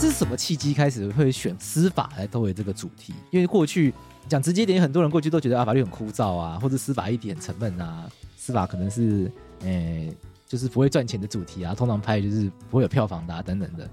这是什么契机开始会选司法来作为这个主题？因为过去讲直接点，很多人过去都觉得啊，法律很枯燥啊，或者司法议题很沉闷啊，司法可能是诶、就是不会赚钱的主题啊，通常拍就是不会有票房的啊，等等的。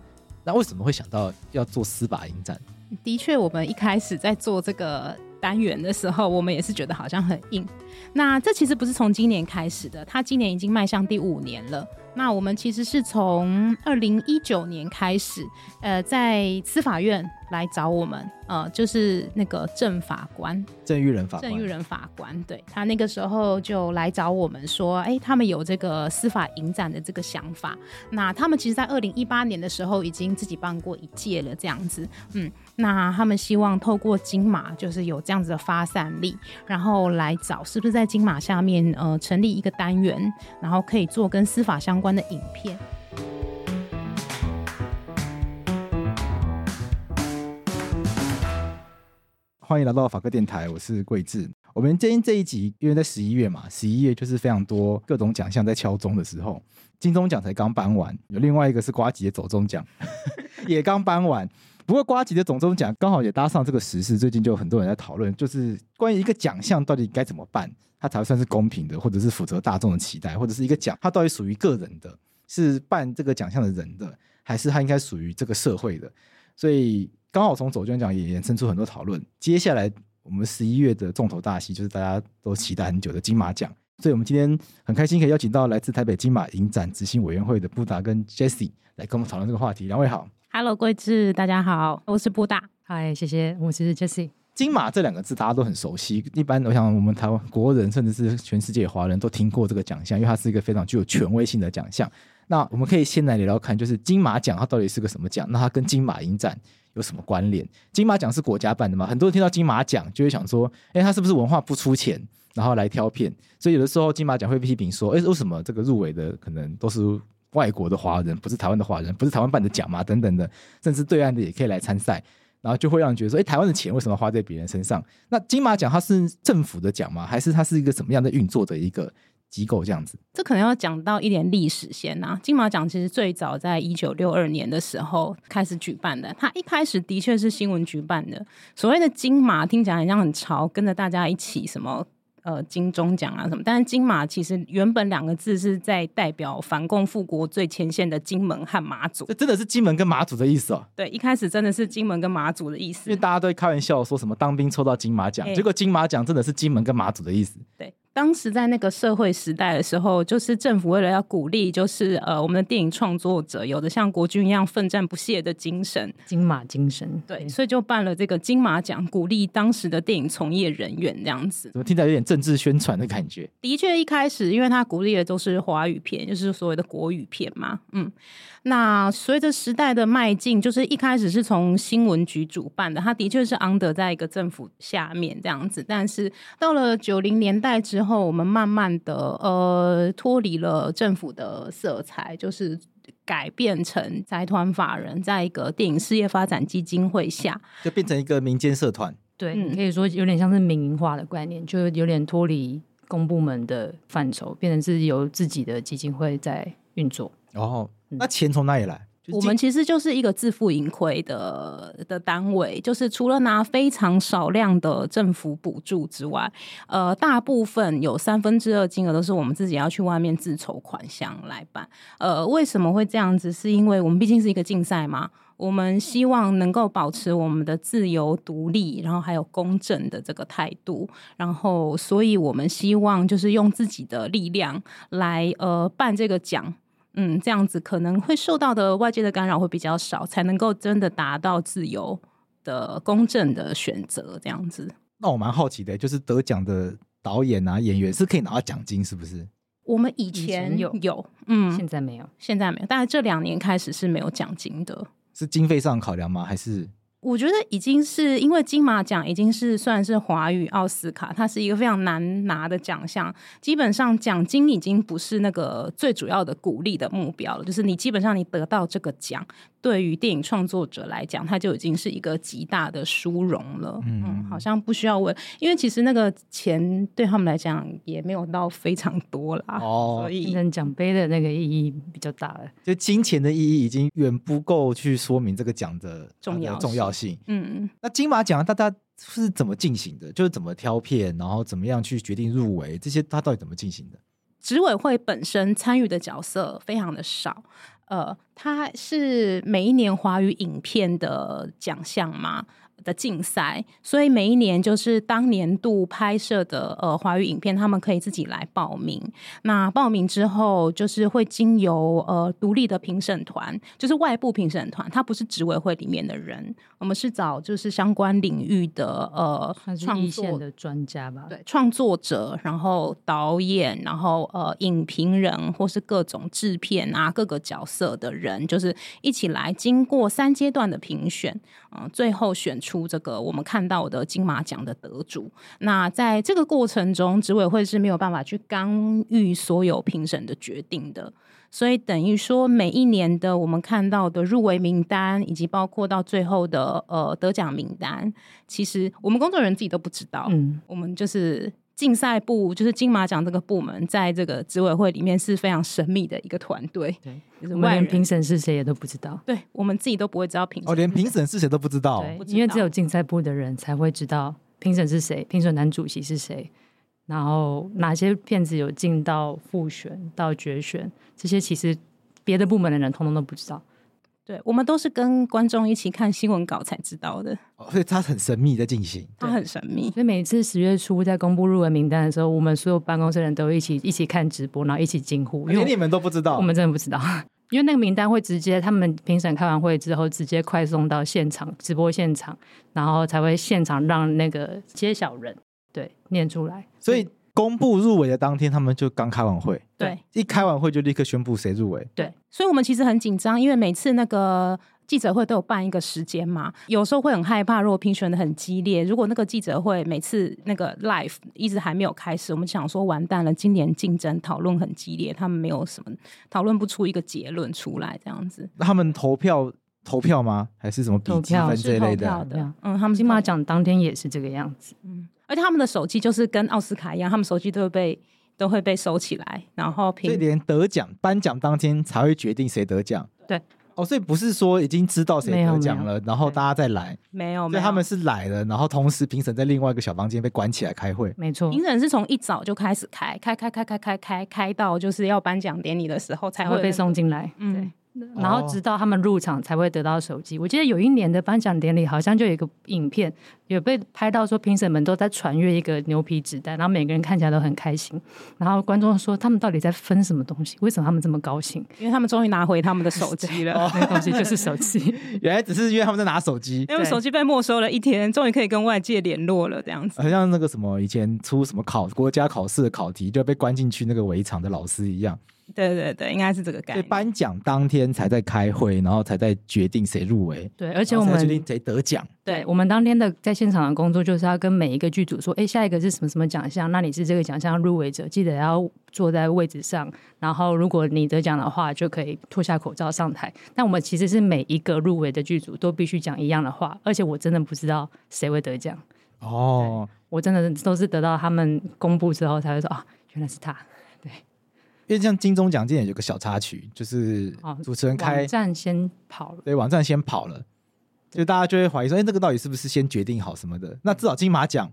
那为什么会想到要做司法影展？的确，我们一开始在做这个单元的时候，我们也是觉得好像很硬。那这其实不是从今年开始的，它今年已经迈向第五年了。那我们其实是从二零一九年开始，呃，在司法院来找我们，呃，就是那个郑法官，郑玉仁法官，郑玉仁法官，对，他那个时候就来找我们说，哎，他们有这个司法影展的这个想法。那他们其实，在二零一八年的时候已经自己办过一届了，这样子，嗯，那他们希望透过金马，就是有这样子的发散力，然后来找是不是在金马下面，呃，成立一个单元，然后可以做跟司法相关的影片。欢迎来到法科电台，我是贵智。我们今天这一集，因为在十一月嘛，十一月就是非常多各种奖项在敲钟的时候，金钟奖才刚颁完，有另外一个是瓜姐走钟奖 也刚颁完。不过瓜吉的总中奖刚好也搭上这个时事，最近就有很多人在讨论，就是关于一个奖项到底该怎么办，它才算是公平的，或者是符合大众的期待，或者是一个奖它到底属于个人的，是办这个奖项的人的，还是它应该属于这个社会的？所以。刚好从走钟奖也衍生出很多讨论。接下来我们十一月的重头大戏就是大家都期待很久的金马奖，所以我们今天很开心可以邀请到来自台北金马影展执行委员会的布达跟 Jessie 来跟我们讨论这个话题。两位好，Hello，贵智，大家好，我是布达，嗨，谢谢，我是 Jessie。金马这两个字大家都很熟悉，一般我想我们台湾国人甚至是全世界华人都听过这个奖项，因为它是一个非常具有权威性的奖项。那我们可以先来聊聊看，就是金马奖它到底是个什么奖？那它跟金马影展有什么关联？金马奖是国家办的嘛？很多人听到金马奖就会想说，哎，他是不是文化不出钱，然后来挑片？所以有的时候金马奖会批评说，哎，为什么这个入围的可能都是外国的华人，不是台湾的华人，不是台湾办的奖嘛？等等的，甚至对岸的也可以来参赛，然后就会让人觉得说，哎，台湾的钱为什么花在别人身上？那金马奖它是政府的奖吗？还是它是一个什么样的运作的一个？机构这样子，这可能要讲到一点历史先呐。金马奖其实最早在一九六二年的时候开始举办的，它一开始的确是新闻举办的。所谓的金马听起来好像很潮，跟着大家一起什么呃金钟奖啊什么。但是金马其实原本两个字是在代表反共复国最前线的金门和马祖。这真的是金门跟马祖的意思哦？对，一开始真的是金门跟马祖的意思。因为大家都会开玩笑说什么当兵抽到金马奖，欸、结果金马奖真的是金门跟马祖的意思。对。当时在那个社会时代的时候，就是政府为了要鼓励，就是呃，我们的电影创作者有的像国军一样奋战不懈的精神，金马精神，对，所以就办了这个金马奖，鼓励当时的电影从业人员这样子。怎么听起来有点政治宣传的感觉？的确，一开始因为他鼓励的都是华语片，就是所谓的国语片嘛，嗯。那随着时代的迈进，就是一开始是从新闻局主办的，他的确是 under 在一个政府下面这样子。但是到了九零年代之后，我们慢慢的呃脱离了政府的色彩，就是改变成财团法人在一个电影事业发展基金会下，就变成一个民间社团。对，嗯、可以说有点像是民营化的概念，就有点脱离公部门的范畴，变成是由自己的基金会在运作。哦。那钱从哪里来？我们其实就是一个自负盈亏的的单位，就是除了拿非常少量的政府补助之外，呃，大部分有三分之二金额都是我们自己要去外面自筹款项来办。呃，为什么会这样子？是因为我们毕竟是一个竞赛嘛。我们希望能够保持我们的自由独立，然后还有公正的这个态度。然后，所以我们希望就是用自己的力量来呃办这个奖。嗯，这样子可能会受到的外界的干扰会比较少，才能够真的达到自由的公正的选择。这样子。那我蛮好奇的，就是得奖的导演啊、演员是可以拿到奖金，是不是？我们以前有，有，嗯，现在没有，现在没有。但是这两年开始是没有奖金的。是经费上考量吗？还是？我觉得已经是因为金马奖已经是算是华语奥斯卡，它是一个非常难拿的奖项。基本上奖金已经不是那个最主要的鼓励的目标了，就是你基本上你得到这个奖，对于电影创作者来讲，它就已经是一个极大的殊荣了。嗯，嗯，好像不需要问，因为其实那个钱对他们来讲也没有到非常多啦。哦，所以奖杯的那个意义比较大了，就金钱的意义已经远不够去说明这个奖的重要重要性。嗯嗯，那金马奖大家是怎么进行的？就是怎么挑片，然后怎么样去决定入围，这些它到底怎么进行的？执委会本身参与的角色非常的少，呃，它是每一年华语影片的奖项吗。的竞赛，所以每一年就是当年度拍摄的呃华语影片，他们可以自己来报名。那报名之后，就是会经由呃独立的评审团，就是外部评审团，他不是执委会里面的人，我们是找就是相关领域的呃创作的专家吧，对，创作者，然后导演，然后呃影评人或是各种制片啊各个角色的人，就是一起来经过三阶段的评选，嗯、呃，最后选。出这个我们看到的金马奖的得主，那在这个过程中，执委会是没有办法去干预所有评审的决定的，所以等于说每一年的我们看到的入围名单，以及包括到最后的呃得奖名单，其实我们工作人员自己都不知道。嗯，我们就是。竞赛部就是金马奖这个部门，在这个执委会里面是非常神秘的一个团队。对，就是我们连评审是谁也都不知道。对，我们自己都不会知道评审。哦，连评审是谁都不知道。对，因为只有竞赛部的人才会知道评审是谁，评审男主席是谁，然后哪些片子有进到复选到决选，这些其实别的部门的人通通都不知道。对，我们都是跟观众一起看新闻稿才知道的，哦，所以它很神秘在进行，它很神秘。所以每次十月初在公布入围名单的时候，我们所有办公室人都一起一起看直播，然后一起惊呼，连你们都不知道，我们真的不知道，因为那个名单会直接他们评审开完会之后，直接快送到现场直播现场，然后才会现场让那个揭晓人对念出来，所以。公布入围的当天，他们就刚开完会，对，一开完会就立刻宣布谁入围，对，所以我们其实很紧张，因为每次那个记者会都有办一个时间嘛，有时候会很害怕，如果评选的很激烈，如果那个记者会每次那个 live 一直还没有开始，我们想说完蛋了，今年竞争讨论很激烈，他们没有什么讨论不出一个结论出来，这样子。那他们投票投票吗？还是什么比积分这类的？的嗯，他们金马奖当天也是这个样子，嗯。而且他们的手机就是跟奥斯卡一样，他们手机都会被都会被收起来，然后所以连得奖颁奖当天才会决定谁得奖。对，哦，所以不是说已经知道谁得奖了，然后大家再来，没有，所以他们是来了，然后同时评审在另外一个小房间被关起来开会。没错，评审是从一早就开始开，开开开开开开开到就是要颁奖典礼的时候才会被送进来。嗯。对然后直到他们入场才会得到手机。我记得有一年的颁奖典礼，好像就有一个影片有被拍到，说评审们都在传阅一个牛皮纸袋，然后每个人看起来都很开心。然后观众说他们到底在分什么东西？为什么他们这么高兴？因为他们终于拿回他们的 手机了。那个东西就是手机。原来只是因为他们在拿手机，因为手机被没收了一天，终于可以跟外界联络了。这样子，好像那个什么以前出什么考国家考试的考题就被关进去那个围场的老师一样。对对对，应该是这个概念。颁奖当天才在开会，然后才在决定谁入围。对，而且我们决定谁得奖。对，我们当天的在现场的工作就是要跟每一个剧组说：“哎，下一个是什么什么奖项？那你是这个奖项入围者，记得要坐在位置上。然后如果你得奖的话，就可以脱下口罩上台。但我们其实是每一个入围的剧组都必须讲一样的话，而且我真的不知道谁会得奖。哦，我真的都是得到他们公布之后才会说啊，原来是他。对。因为像金钟奖今年有个小插曲，就是主持人开、哦、网站先跑了，对，网站先跑了，就大家就会怀疑说，哎，这个到底是不是先决定好什么的？那至少金马奖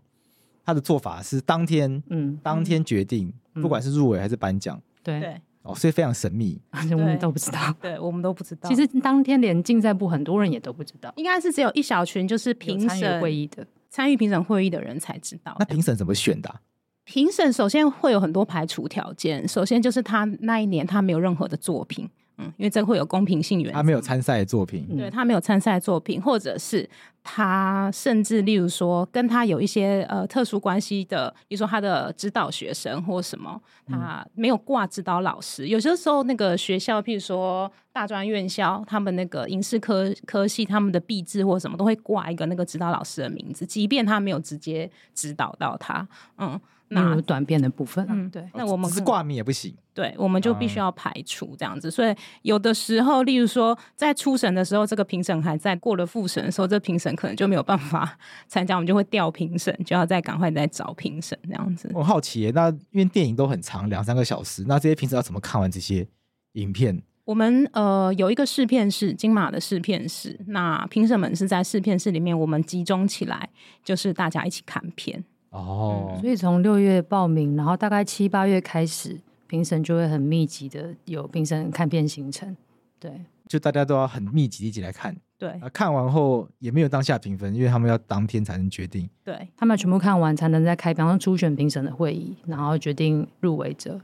他的做法是当天，嗯，当天决定，嗯、不管是入围还是颁奖，对对，哦，所以非常神秘，我们都不知道。对，我们都不知道。其实当天连竞赛部很多人也都不知道，应该是只有一小群就是评审会议的参与评审会议的人才知道。那评审怎么选的啊？评审首先会有很多排除条件，首先就是他那一年他没有任何的作品。嗯，因为这会有公平性原则。他没有参赛的作品，对，他没有参赛作品，或者是他甚至例如说跟他有一些呃特殊关系的，比如说他的指导学生或什么，他没有挂指导老师。嗯、有些时候那个学校，譬如说大专院校，他们那个影视科科系，他们的毕制或什么都会挂一个那个指导老师的名字，即便他没有直接指导到他，嗯。那有短片的部分，嗯，对，那我们是挂名也不行，对，我们就必须要排除这样子。所以有的时候，例如说在初审的时候，这个评审还在；过了复审的时候，这评审可能就没有办法 参加，我们就会调评审，就要再赶快再找评审这样子。我好奇耶，那因为电影都很长，两三个小时，那这些评审要怎么看完这些影片？我们呃有一个试片室，金马的试片室，那评审们是在试片室里面，我们集中起来，就是大家一起看片。哦、嗯，所以从六月报名，然后大概七八月开始，评审就会很密集的有评审看片行程。对，就大家都要很密集一起来看。对，啊，看完后也没有当下评分，因为他们要当天才能决定。对，他们全部看完才能再开，比方说初选评审的会议，然后决定入围者。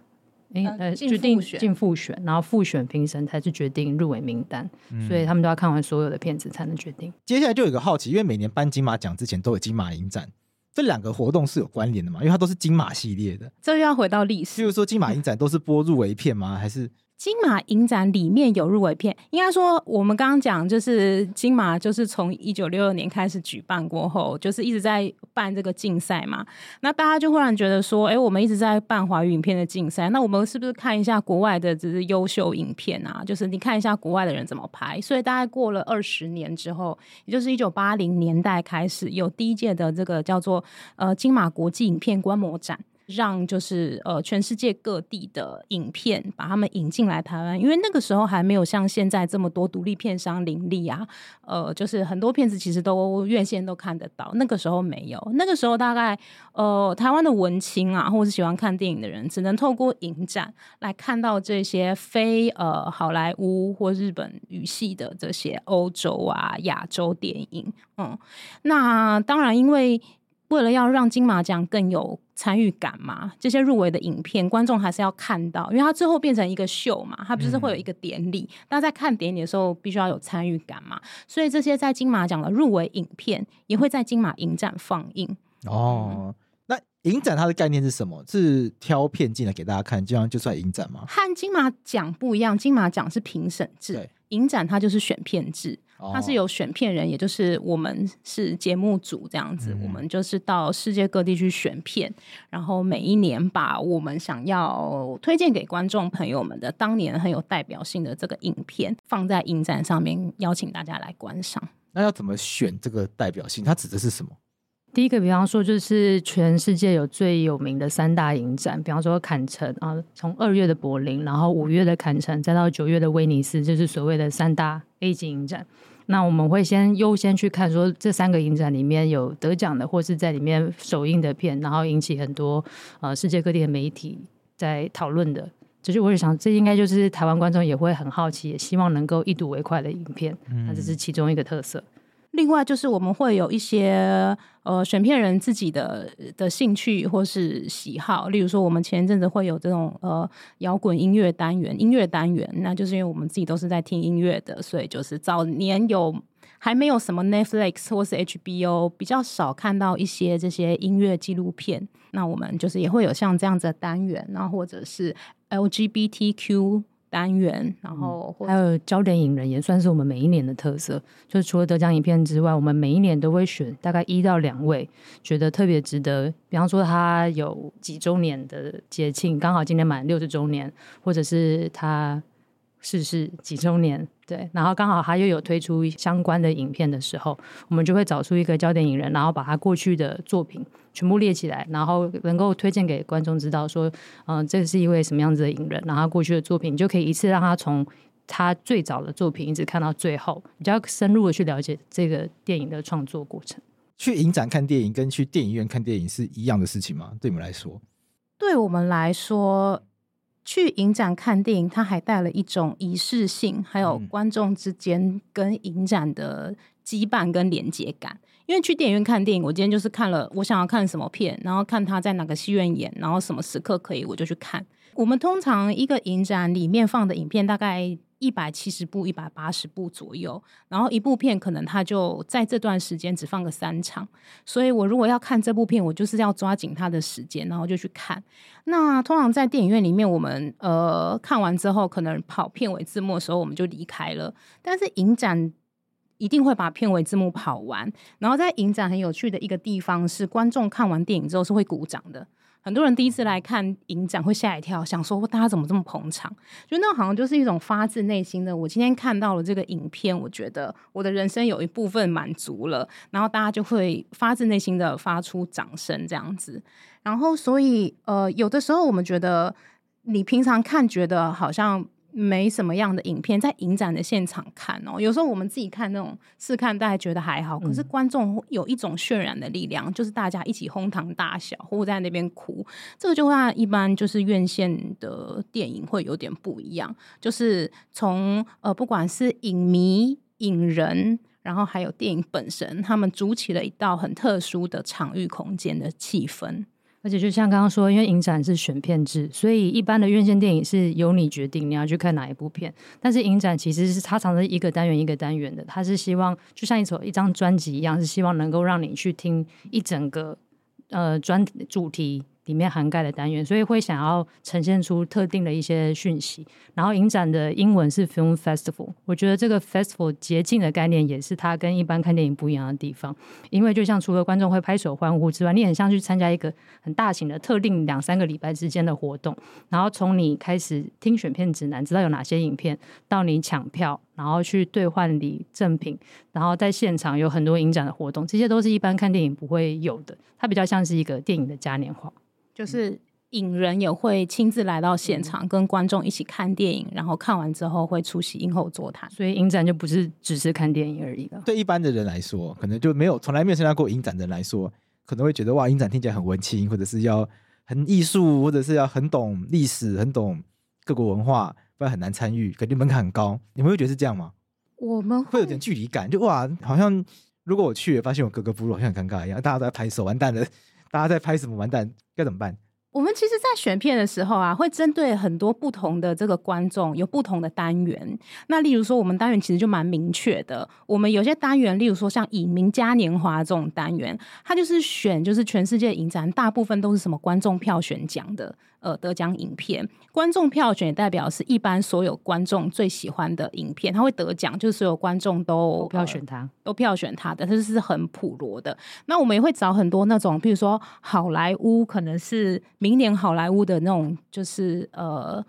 哎、呃，呃，决定进复选，然后复选评审才是决定入围名单，嗯。所以他们都要看完所有的片子才能决定。接下来就有一个好奇，因为每年颁金马奖之前都有金马影展。这两个活动是有关联的嘛？因为它都是金马系列的。这又要回到历史，譬如说金马影展都是播入围片吗？还是？金马影展里面有入围片，应该说我们刚刚讲就是金马，就是从一九六二年开始举办过后，就是一直在办这个竞赛嘛。那大家就忽然觉得说，哎，我们一直在办华语影片的竞赛，那我们是不是看一下国外的只是优秀影片啊？就是你看一下国外的人怎么拍。所以大概过了二十年之后，也就是一九八零年代开始有第一届的这个叫做呃金马国际影片观摩展。让就是呃全世界各地的影片把他们引进来台湾，因为那个时候还没有像现在这么多独立片商林立啊，呃，就是很多片子其实都院线都看得到，那个时候没有，那个时候大概呃台湾的文青啊，或是喜欢看电影的人，只能透过影展来看到这些非呃好莱坞或日本语系的这些欧洲啊亚洲电影，嗯，那当然因为。为了要让金马奖更有参与感嘛，这些入围的影片，观众还是要看到，因为它最后变成一个秀嘛，它不是会有一个典礼，那、嗯、在看典礼的时候必须要有参与感嘛，所以这些在金马奖的入围影片也会在金马影展放映。哦，那影展它的概念是什么？是挑片进来给大家看，这样就算影展吗？和金马奖不一样，金马奖是评审制，影展它就是选片制。他是有选片人，也就是我们是节目组这样子，嗯，我们就是到世界各地去选片，然后每一年把我们想要推荐给观众朋友们的当年很有代表性的这个影片放在影展上面，邀请大家来观赏。那要怎么选这个代表性？它指的是什么？第一个，比方说，就是全世界有最有名的三大影展，比方说坎城啊，从二月的柏林，然后五月的坎城，再到九月的威尼斯，就是所谓的三大 A 级影展。那我们会先优先去看说这三个影展里面有得奖的，或是在里面首映的片，然后引起很多呃世界各地的媒体在讨论的。就是我也想，这应该就是台湾观众也会很好奇，也希望能够一睹为快的影片。那这是其中一个特色。另外就是我们会有一些呃选片人自己的的兴趣或是喜好，例如说我们前一阵子会有这种呃摇滚音乐单元、音乐单元，那就是因为我们自己都是在听音乐的，所以就是早年有还没有什么 Netflix 或是 HBO，比较少看到一些这些音乐纪录片，那我们就是也会有像这样子的单元，然后或者是 LGBTQ。单元，然后还有焦点影人，也算是我们每一年的特色。就是除了得奖影片之外，我们每一年都会选大概一到两位，觉得特别值得。比方说，他有几周年的节庆，刚好今年满六十周年，或者是他逝世几周年。对，然后刚好他又有推出相关的影片的时候，我们就会找出一个焦点影人，然后把他过去的作品全部列起来，然后能够推荐给观众知道说，嗯、呃，这是一位什么样子的影人，然后他过去的作品，就可以一次让他从他最早的作品一直看到最后，比较深入的去了解这个电影的创作过程。去影展看电影跟去电影院看电影是一样的事情吗？对你们来说？对我们来说。去影展看电影，它还带了一种仪式性，还有观众之间跟影展的羁绊跟连接感。因为去电影院看电影，我今天就是看了我想要看什么片，然后看他在哪个戏院演，然后什么时刻可以，我就去看。我们通常一个影展里面放的影片大概一百七十部、一百八十部左右，然后一部片可能它就在这段时间只放个三场，所以我如果要看这部片，我就是要抓紧它的时间，然后就去看。那通常在电影院里面，我们呃看完之后，可能跑片尾字幕的时候，我们就离开了。但是影展。一定会把片尾字幕跑完，然后在影展很有趣的一个地方是，观众看完电影之后是会鼓掌的。很多人第一次来看影展会吓一跳，想说大家怎么这么捧场？就那好像就是一种发自内心的，我今天看到了这个影片，我觉得我的人生有一部分满足了，然后大家就会发自内心的发出掌声这样子。然后所以呃，有的时候我们觉得你平常看觉得好像。没什么样的影片在影展的现场看哦，有时候我们自己看那种试看，大家觉得还好，可是观众有一种渲染的力量，就是大家一起哄堂大笑，或在那边哭，这个就和一般就是院线的电影会有点不一样，就是从呃不管是影迷、影人，然后还有电影本身，他们筑起了一道很特殊的场域空间的气氛。而且就像刚刚说，因为影展是选片制，所以一般的院线电影是由你决定你要去看哪一部片。但是影展其实是它常常一个单元一个单元的，它是希望就像一首一张专辑一样，是希望能够让你去听一整个呃专主题。里面涵盖的单元，所以会想要呈现出特定的一些讯息。然后影展的英文是 Film Festival，我觉得这个 Festival 节庆的概念也是它跟一般看电影不一样的地方。因为就像除了观众会拍手欢呼之外，你很像去参加一个很大型的特定两三个礼拜之间的活动。然后从你开始听选片指南，知道有哪些影片，到你抢票，然后去兑换礼赠品，然后在现场有很多影展的活动，这些都是一般看电影不会有的。它比较像是一个电影的嘉年华。就是影人也会亲自来到现场，跟观众一起看电影，然后看完之后会出席影后座谈。所以影展就不是只是看电影而已了。对一般的人来说，可能就没有从来没有参加过影展的人来说，可能会觉得哇，影展听起来很文青，或者是要很艺术，或者是要很懂历史、很懂各国文化，不然很难参与，感觉门槛很高。你们会觉得是这样吗？我们会，会有点距离感，就哇，好像如果我去发现我格格不入好像很尴尬一样，大家都在拍手，完蛋了，大家在拍什么？完蛋，该怎么办？我们其实，在选片的时候啊，会针对很多不同的这个观众，有不同的单元。那例如说，我们单元其实就蛮明确的。我们有些单元，例如说像影迷嘉年华这种单元，它就是选，就是全世界影展大部分都是什么观众票选奖的。呃，得奖影片，观众票选也代表是一般所有观众最喜欢的影片，他会得奖，就是所有观众都票选他，呃，都票选他的，这是很普罗的。那我们也会找很多那种，比如说好莱坞，可能是明年好莱坞的那种，就是呃。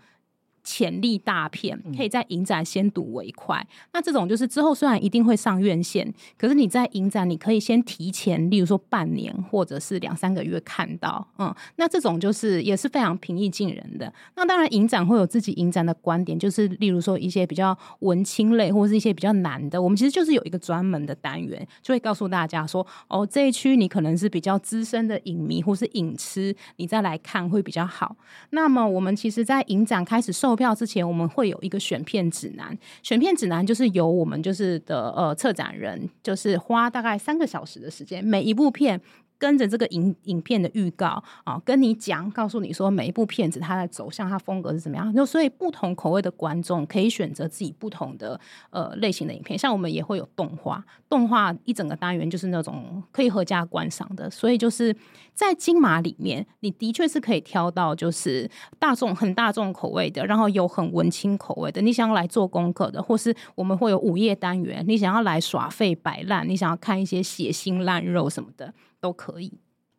潜力大片可以在影展先睹为快，那这种就是之后虽然一定会上院线，可是你在影展你可以先提前，例如说半年或者是两三个月看到，嗯，那这种就是也是非常平易近人的。那当然影展会有自己影展的观点，就是例如说一些比较文青类或者是一些比较难的，我们其实就是有一个专门的单元，就会告诉大家说，哦，这一区你可能是比较资深的影迷或是影痴，你再来看会比较好。那么我们其实，在影展开始投票之前，我们会有一个选片指南。选片指南就是由我们就是的呃策展人，就是花大概三个小时的时间，每一部片。跟着这个影影片的预告啊，跟你讲，告诉你说每一部片子它的走向、它风格是怎么样。就所以不同口味的观众可以选择自己不同的呃类型的影片。像我们也会有动画，动画一整个单元就是那种可以合家观赏的。所以就是在金马里面，你的确是可以挑到就是大众很大众口味的，然后有很文青口味的。你想要来做功课的，或是我们会有午夜单元，你想要来耍废摆烂，你想要看一些血腥烂肉什么的。都可以，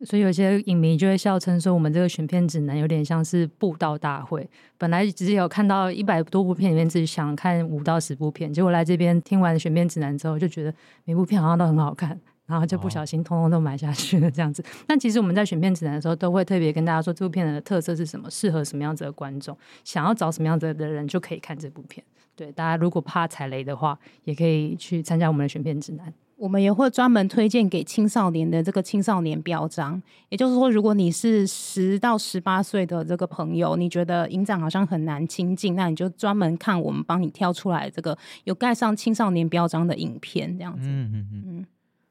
所以有些影迷就会笑称说，我们这个选片指南有点像是布道大会。本来只有看到一百多部片里面，自己想看五到十部片，结果来这边听完选片指南之后，就觉得每部片好像都很好看，然后就不小心通通都买下去了这样子。但其实我们在选片指南的时候，都会特别跟大家说，这部片的特色是什么，适合什么样子的观众，想要找什么样子的人就可以看这部片。对，大家如果怕踩雷的话，也可以去参加我们的选片指南。我们也会专门推荐给青少年的这个青少年标章，也就是说，如果你是十到十八岁的这个朋友，你觉得影展好像很难亲近，那你就专门看我们帮你挑出来这个有盖上青少年标章的影片，这样子。嗯嗯嗯，嗯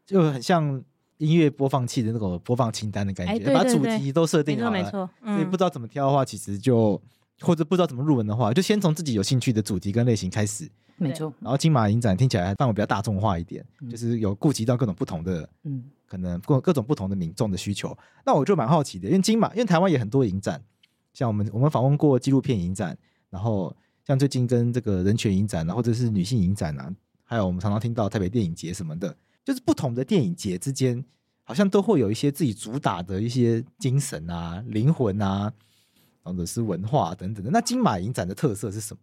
就很像音乐播放器的那种播放清单的感觉，哎、对对对，把主题都设定好了，没错，没错。嗯、所以不知道怎么挑的话，其实就或者不知道怎么入门的话，就先从自己有兴趣的主题跟类型开始。没错，然后金马影展听起来范围比较大众化一点，嗯、就是有顾及到各种不同的，嗯，可能各各种不同的民众的需求。那我就蛮好奇的，因为金马，因为台湾也很多影展，像我们我们访问过纪录片影展，然后像最近跟这个人权影展啊，或者是女性影展啊，还有我们常常听到台北电影节什么的，就是不同的电影节之间，好像都会有一些自己主打的一些精神啊、灵魂啊，或者是文化等等的。那金马影展的特色是什么？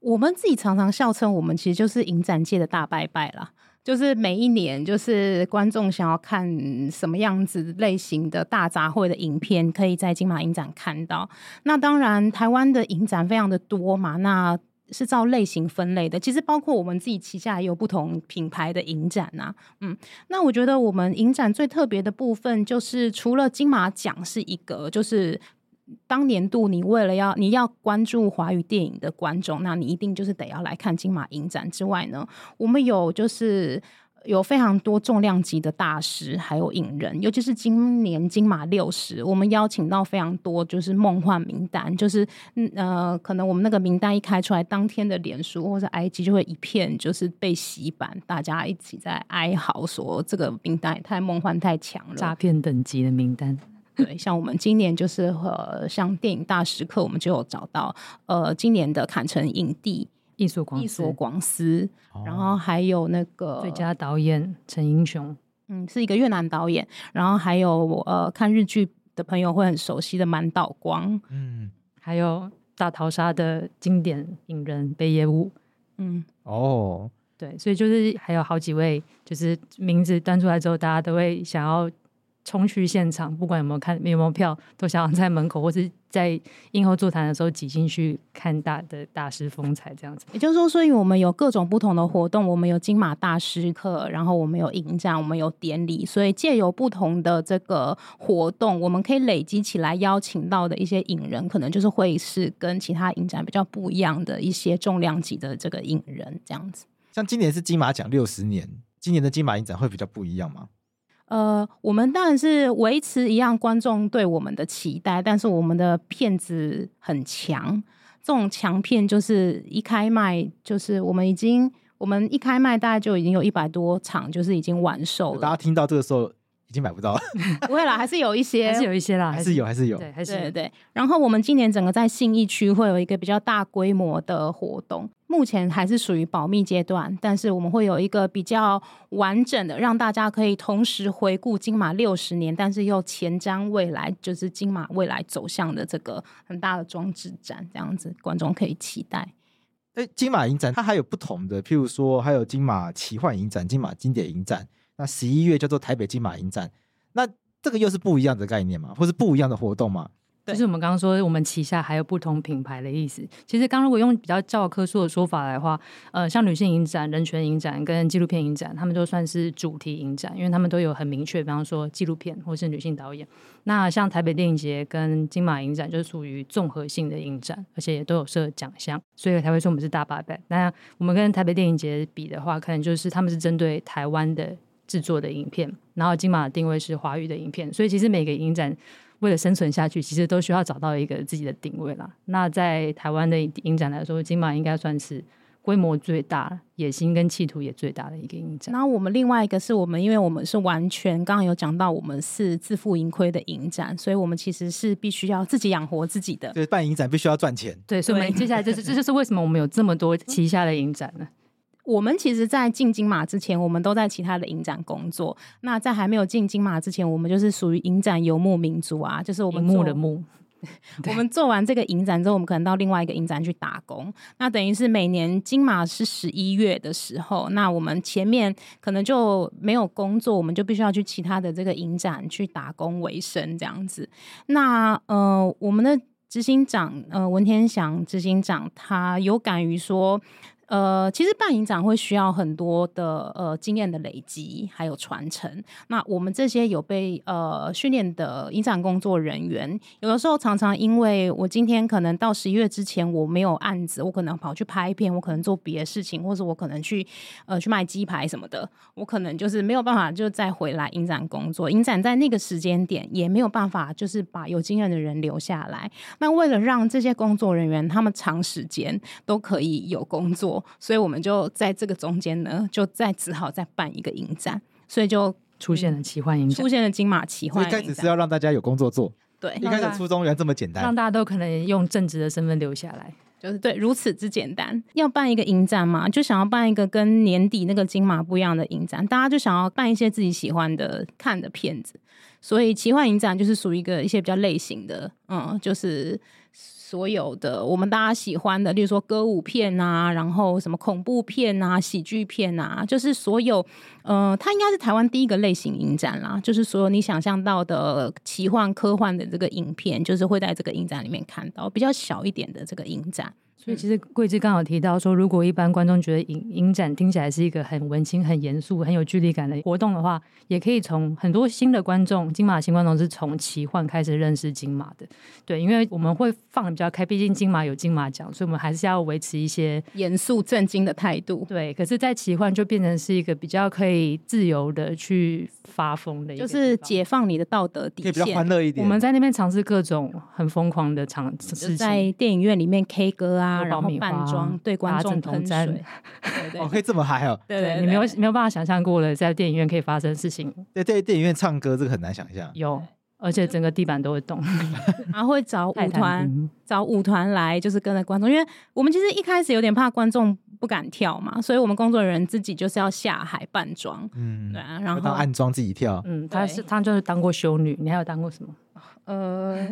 我们自己常常笑称，我们其实就是影展界的大拜拜啦。就是每一年，就是观众想要看什么样子类型的大杂烩的影片，可以在金马影展看到。那当然，台湾的影展非常的多嘛，那是照类型分类的。其实包括我们自己旗下也有不同品牌的影展呐。嗯，那我觉得我们影展最特别的部分，就是除了金马奖是一个，就是。当年度你为了要你要关注华语电影的观众，那你一定就是得要来看金马影展之外呢，我们有就是有非常多重量级的大师，还有影人，尤其是今年金马六十，我们邀请到非常多就是梦幻名单，就是嗯呃，可能我们那个名单一开出来，当天的脸书或者 IG 就会一片就是被洗版，大家一起在哀嚎说这个名单也太梦幻太强了，诈骗等级的名单。对，像我们今年就是呃，像电影大时刻，我们就有找到呃，今年的坎城影帝役所广役所广司，然后还有那个最佳导演陈英雄，嗯，是一个越南导演，然后还有我呃，看日剧的朋友会很熟悉的满岛光，嗯，还有大逃杀的经典影人北野武，嗯，哦，对，所以就是还有好几位，就是名字端出来之后，大家都会想要。冲去现场，不管有没有看，有没有票，都想要在门口或是在映后座谈的时候挤进去看大的大师风采，这样子。也就是说，所以我们有各种不同的活动，我们有金马大师课，然后我们有影展，我们有典礼，所以借由不同的这个活动，我们可以累积起来邀请到的一些影人，可能就是会是跟其他影展比较不一样的一些重量级的这个影人，这样子。像今年是金马奖六十年，今年的金马影展会比较不一样吗？呃，我们当然是维持一样观众对我们的期待，但是我们的片子很强，这种强片就是一开卖，就是我们已经，我们一开卖大概就已经有一百多场，就是已经完售了。大家听到这个时候。已经买不到了，不会啦，还是有一些，还是有一些啦，还是有，还是有，对，还是对，对对。然后我们今年整个在信义区会有一个比较大规模的活动，目前还是属于保密阶段，但是我们会有一个比较完整的，让大家可以同时回顾金马六十年，但是又前瞻未来，就是金马未来走向的这个很大的装置展，这样子观众可以期待。哎，金马影展它还有不同的，譬如说还有金马奇幻影展、金马经典影展。那十一月叫做台北金马影展，那这个又是不一样的概念吗？或是不一样的活动吗？就是我们刚刚说，我们旗下还有不同品牌的意思。其实刚如果用比较教科书的说法来话，呃，像女性影展、人权影展跟纪录片影展，他们都算是主题影展，因为他们都有很明确，比方说纪录片或是女性导演。那像台北电影节跟金马影展，就属于综合性的影展，而且也都有设奖项，所以才会说我们是大八百。那我们跟台北电影节比的话，可能就是他们是针对台湾的。制作的影片，然后金马的定位是华语的影片，所以其实每个影展为了生存下去，其实都需要找到一个自己的定位啦。那在台湾的影展来说，金马应该算是规模最大、野心跟企图也最大的一个影展。然后我们另外一个是我们，因为我们是完全刚刚有讲到，我们是自负盈亏的影展，所以我们其实是必须要自己养活自己的。对，办影展必须要赚钱。对，所以我们接下来就是这就是为什么我们有这么多旗下的影展呢？我们其实，在进金马之前，我们都在其他的影展工作。那在还没有进金马之前，我们就是属于影展游牧民族啊，就是我们牧的牧。我们做完这个影展之后，我们可能到另外一个影展去打工。那等于是每年金马是十一月的时候，那我们前面可能就没有工作，我们就必须要去其他的这个影展去打工为生这样子。那呃，我们的执行长呃文天祥执行长，他有感于说。呃，其实办影展会需要很多的呃经验的累积，还有传承。那我们这些有被呃训练的影展工作人员，有的时候常常因为我今天可能到十一月之前我没有案子，我可能跑去拍片，我可能做别的事情，或者我可能去呃去卖鸡排什么的，我可能就是没有办法就再回来影展工作。影展在那个时间点也没有办法就是把有经验的人留下来。那为了让这些工作人员他们长时间都可以有工作。所以我们就在这个中间呢，就再只好再办一个影展，所以就出现了奇幻影展，出现了金马奇幻。一开始是要让大家有工作做，对，一开始初衷原来这么简单，让大家都可能用正职的身份留下来，就是对，如此之简单。要办一个影展嘛，就想要办一个跟年底那个金马不一样的影展，大家就想要办一些自己喜欢的看的片子，所以奇幻影展就是属于一个一些比较类型的，嗯，就是。所有的我们大家喜欢的，例如说歌舞片啊，然后什么恐怖片啊、喜剧片啊，就是所有，呃，它应该是台湾第一个类型影展啦，就是所有你想象到的奇幻科幻的这个影片，就是会在这个影展里面看到，比较小一点的这个影展。所以其实桂枝刚好提到说，如果一般观众觉得影影展听起来是一个很文青、很严肃、很有距离感的活动的话，也可以从很多新的观众，金马新观众是从奇幻开始认识金马的。对，因为我们会放的比较开，毕竟金马有金马奖，所以我们还是要维持一些严肃正经的态度。对，可是，在奇幻就变成是一个比较可以自由的去发疯的一个，就是解放你的道德底线，可以比较欢乐一点。我们在那边尝试各种很疯狂的尝试，在电影院里面 K 歌啊。然后扮装对观众喷水，对对，哦，可以这么嗨哦！对，对，对，你没有没有办法想象过了，在电影院可以发生事情。对，在电影院唱歌这个很难想象。有，而且整个地板都会动，然后会找舞团，找舞团来，就是跟着观众，因为我们其实一开始有点怕观众不敢跳嘛，所以我们工作人员自己就是要下海扮装，嗯，对啊，然后当暗装自己跳，嗯，他是他就是当过修女，你还有当过什么？呃，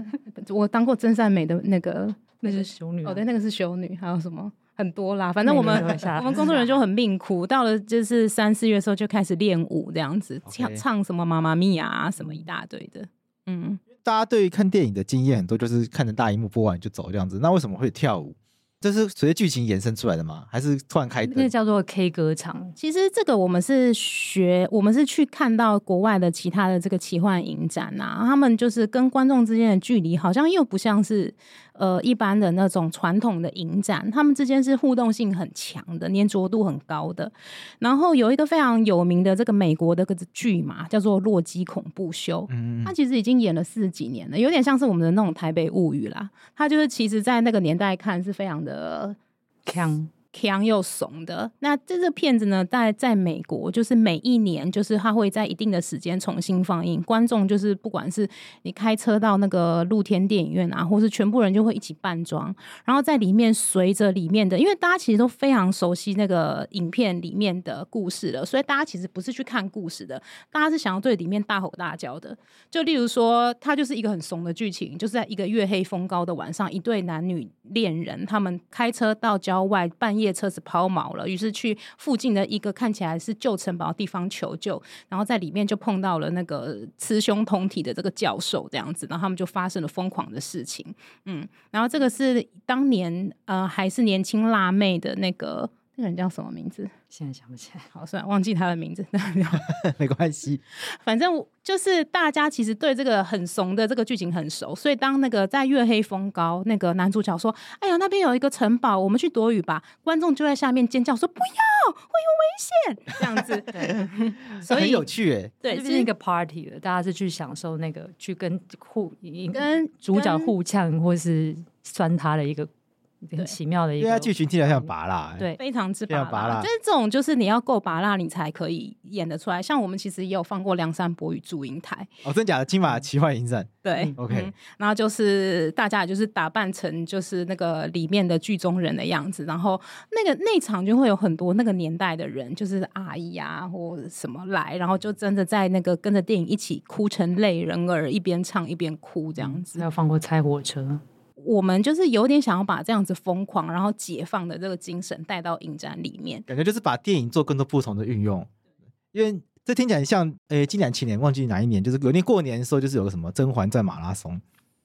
我当过真善美的那个。那是修女哦，对，那个是修女，还有什么很多啦。反正 我们我们工作人员就很命苦，到了就是三四月的时候就开始练舞，这样子唱唱什么妈妈咪呀啊，什么一大堆的。嗯，大家对于看电影的经验很多，就是看着大荧幕播完就走这样子。那为什么会跳舞？这是随着剧情延伸出来的吗？还是突然开灯？那个叫做 K 歌场。其实这个我们是学，我们是去看到国外的其他的这个奇幻影展啊，他们就是跟观众之间的距离好像又不像是。呃，一般的那种传统的影展，他们之间是互动性很强的，粘着度很高的。然后有一个非常有名的这个美国的个剧嘛，叫做《洛基恐怖秀》，嗯，它其实已经演了四十几年了，有点像是我们的那种《台北物语》啦。它就是其实在那个年代看是非常的强。强又怂的，那这个片子呢，在在美国，就是每一年，就是它会在一定的时间重新放映。观众就是不管是你开车到那个露天电影院啊，或是全部人就会一起扮装，然后在里面随着里面的，因为大家其实都非常熟悉那个影片里面的故事了，所以大家其实不是去看故事的，大家是想要对里面大吼大叫的。就例如说，它就是一个很怂的剧情，就是在一个月黑风高的晚上，一对男女恋人他们开车到郊外半夜。列车子抛锚了，于是去附近的一个看起来是旧城堡的地方求救，然后在里面就碰到了那个雌雄同体的这个教授，这样子，然后他们就发生了疯狂的事情，嗯，然后这个是当年呃还是年轻辣妹的那个。那个人叫什么名字？现在想不起来，好，算了，忘记他的名字，没关系。反正就是大家其实对这个很怂的这个剧情很熟，所以当那个在月黑风高，那个男主角说：“哎呀，那边有一个城堡，我们去躲雨吧。”观众就在下面尖叫说：“不要，会有危险！”这样子，对，所以很有趣哎。对，这是一个 party 了，大家是去享受那个去跟互跟主角互呛或是酸他的一个。很奇妙的一个，对啊，剧情听起来像芭乐，对，非常之芭乐，就是这种，就是你要够拔蜡，你才可以演得出来。像我们其实也有放过《梁山伯与祝英台》，哦，真假的？金马奇幻影展，对，OK，然后就是大家就是打扮成就是那个里面的剧中人的样子，然后那个那场就会有很多那个年代的人，就是阿姨啊或什么来，然后就真的在那个跟着电影一起哭成泪人儿，一边唱一边哭这样子。还有放过拆火车。我们就是有点想要把这样子疯狂，然后解放的这个精神带到影展里面，感觉就是把电影做更多不同的运用。因为这听起来像，诶，今年前年忘记哪一年，就是有年过年的时候，就是有个什么《甄嬛传》马拉松。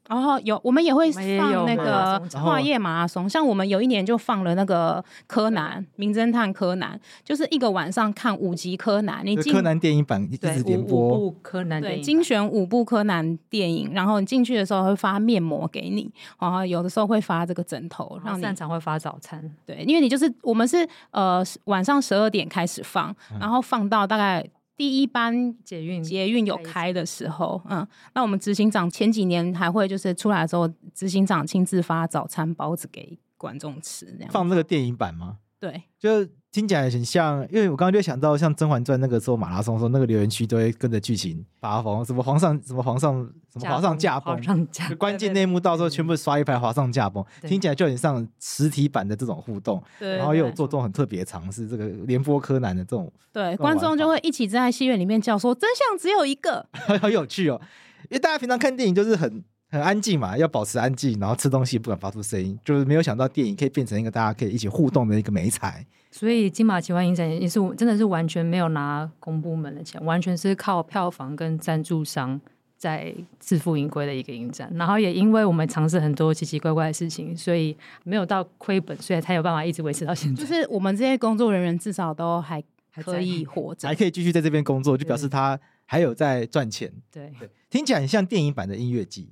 然后有我们也会放那个跨页马拉松，像我们有一年就放了那个柯南名侦探柯南，就是一个晚上看五集柯南，你进柯南电影版一直点播，五部柯南对精选五部柯南电影，然后你进去的时候会发面膜给你，然后有的时候会发这个枕头，让你擅长会发早餐，对，因为你就是我们是呃晚上十二点开始放，然后放到大概。第一班捷运捷运有开的时候，嗯，那我们执行长前几年还会就是出来的时候，执行长亲自发早餐包子给观众吃，那样放那个电影版吗？对，就听起来很像，因为我刚刚就想到像《甄嬛传》那个时候马拉松的时候，那个留言区都会跟着剧情发疯，什么皇上什么皇上什么皇上驾崩，关键内幕到时候全部刷一排皇上驾崩，听起来就很像实体版的这种互动，对，然后又有做这种很特别的尝试，这个联播柯南的这种，对，观众就会一起在戏院里面叫说真相只有一个，好有趣哦，因为大家平常看电影就是很。很安静嘛，要保持安静，然后吃东西不敢发出声音，就是没有想到电影可以变成一个大家可以一起互动的一个美材。所以金马奇幻影展也是真的是完全没有拿公部门的钱，完全是靠票房跟赞助商在自负盈亏的一个影展。然后也因为我们尝试很多奇奇怪怪的事情，所以没有到亏本，所以才有办法一直维持到现在。就是我们这些工作人员至少都还可以活着，还可以继续在这边工作，就表示他还有在赚钱。对对，听起来很像电影版的音乐季。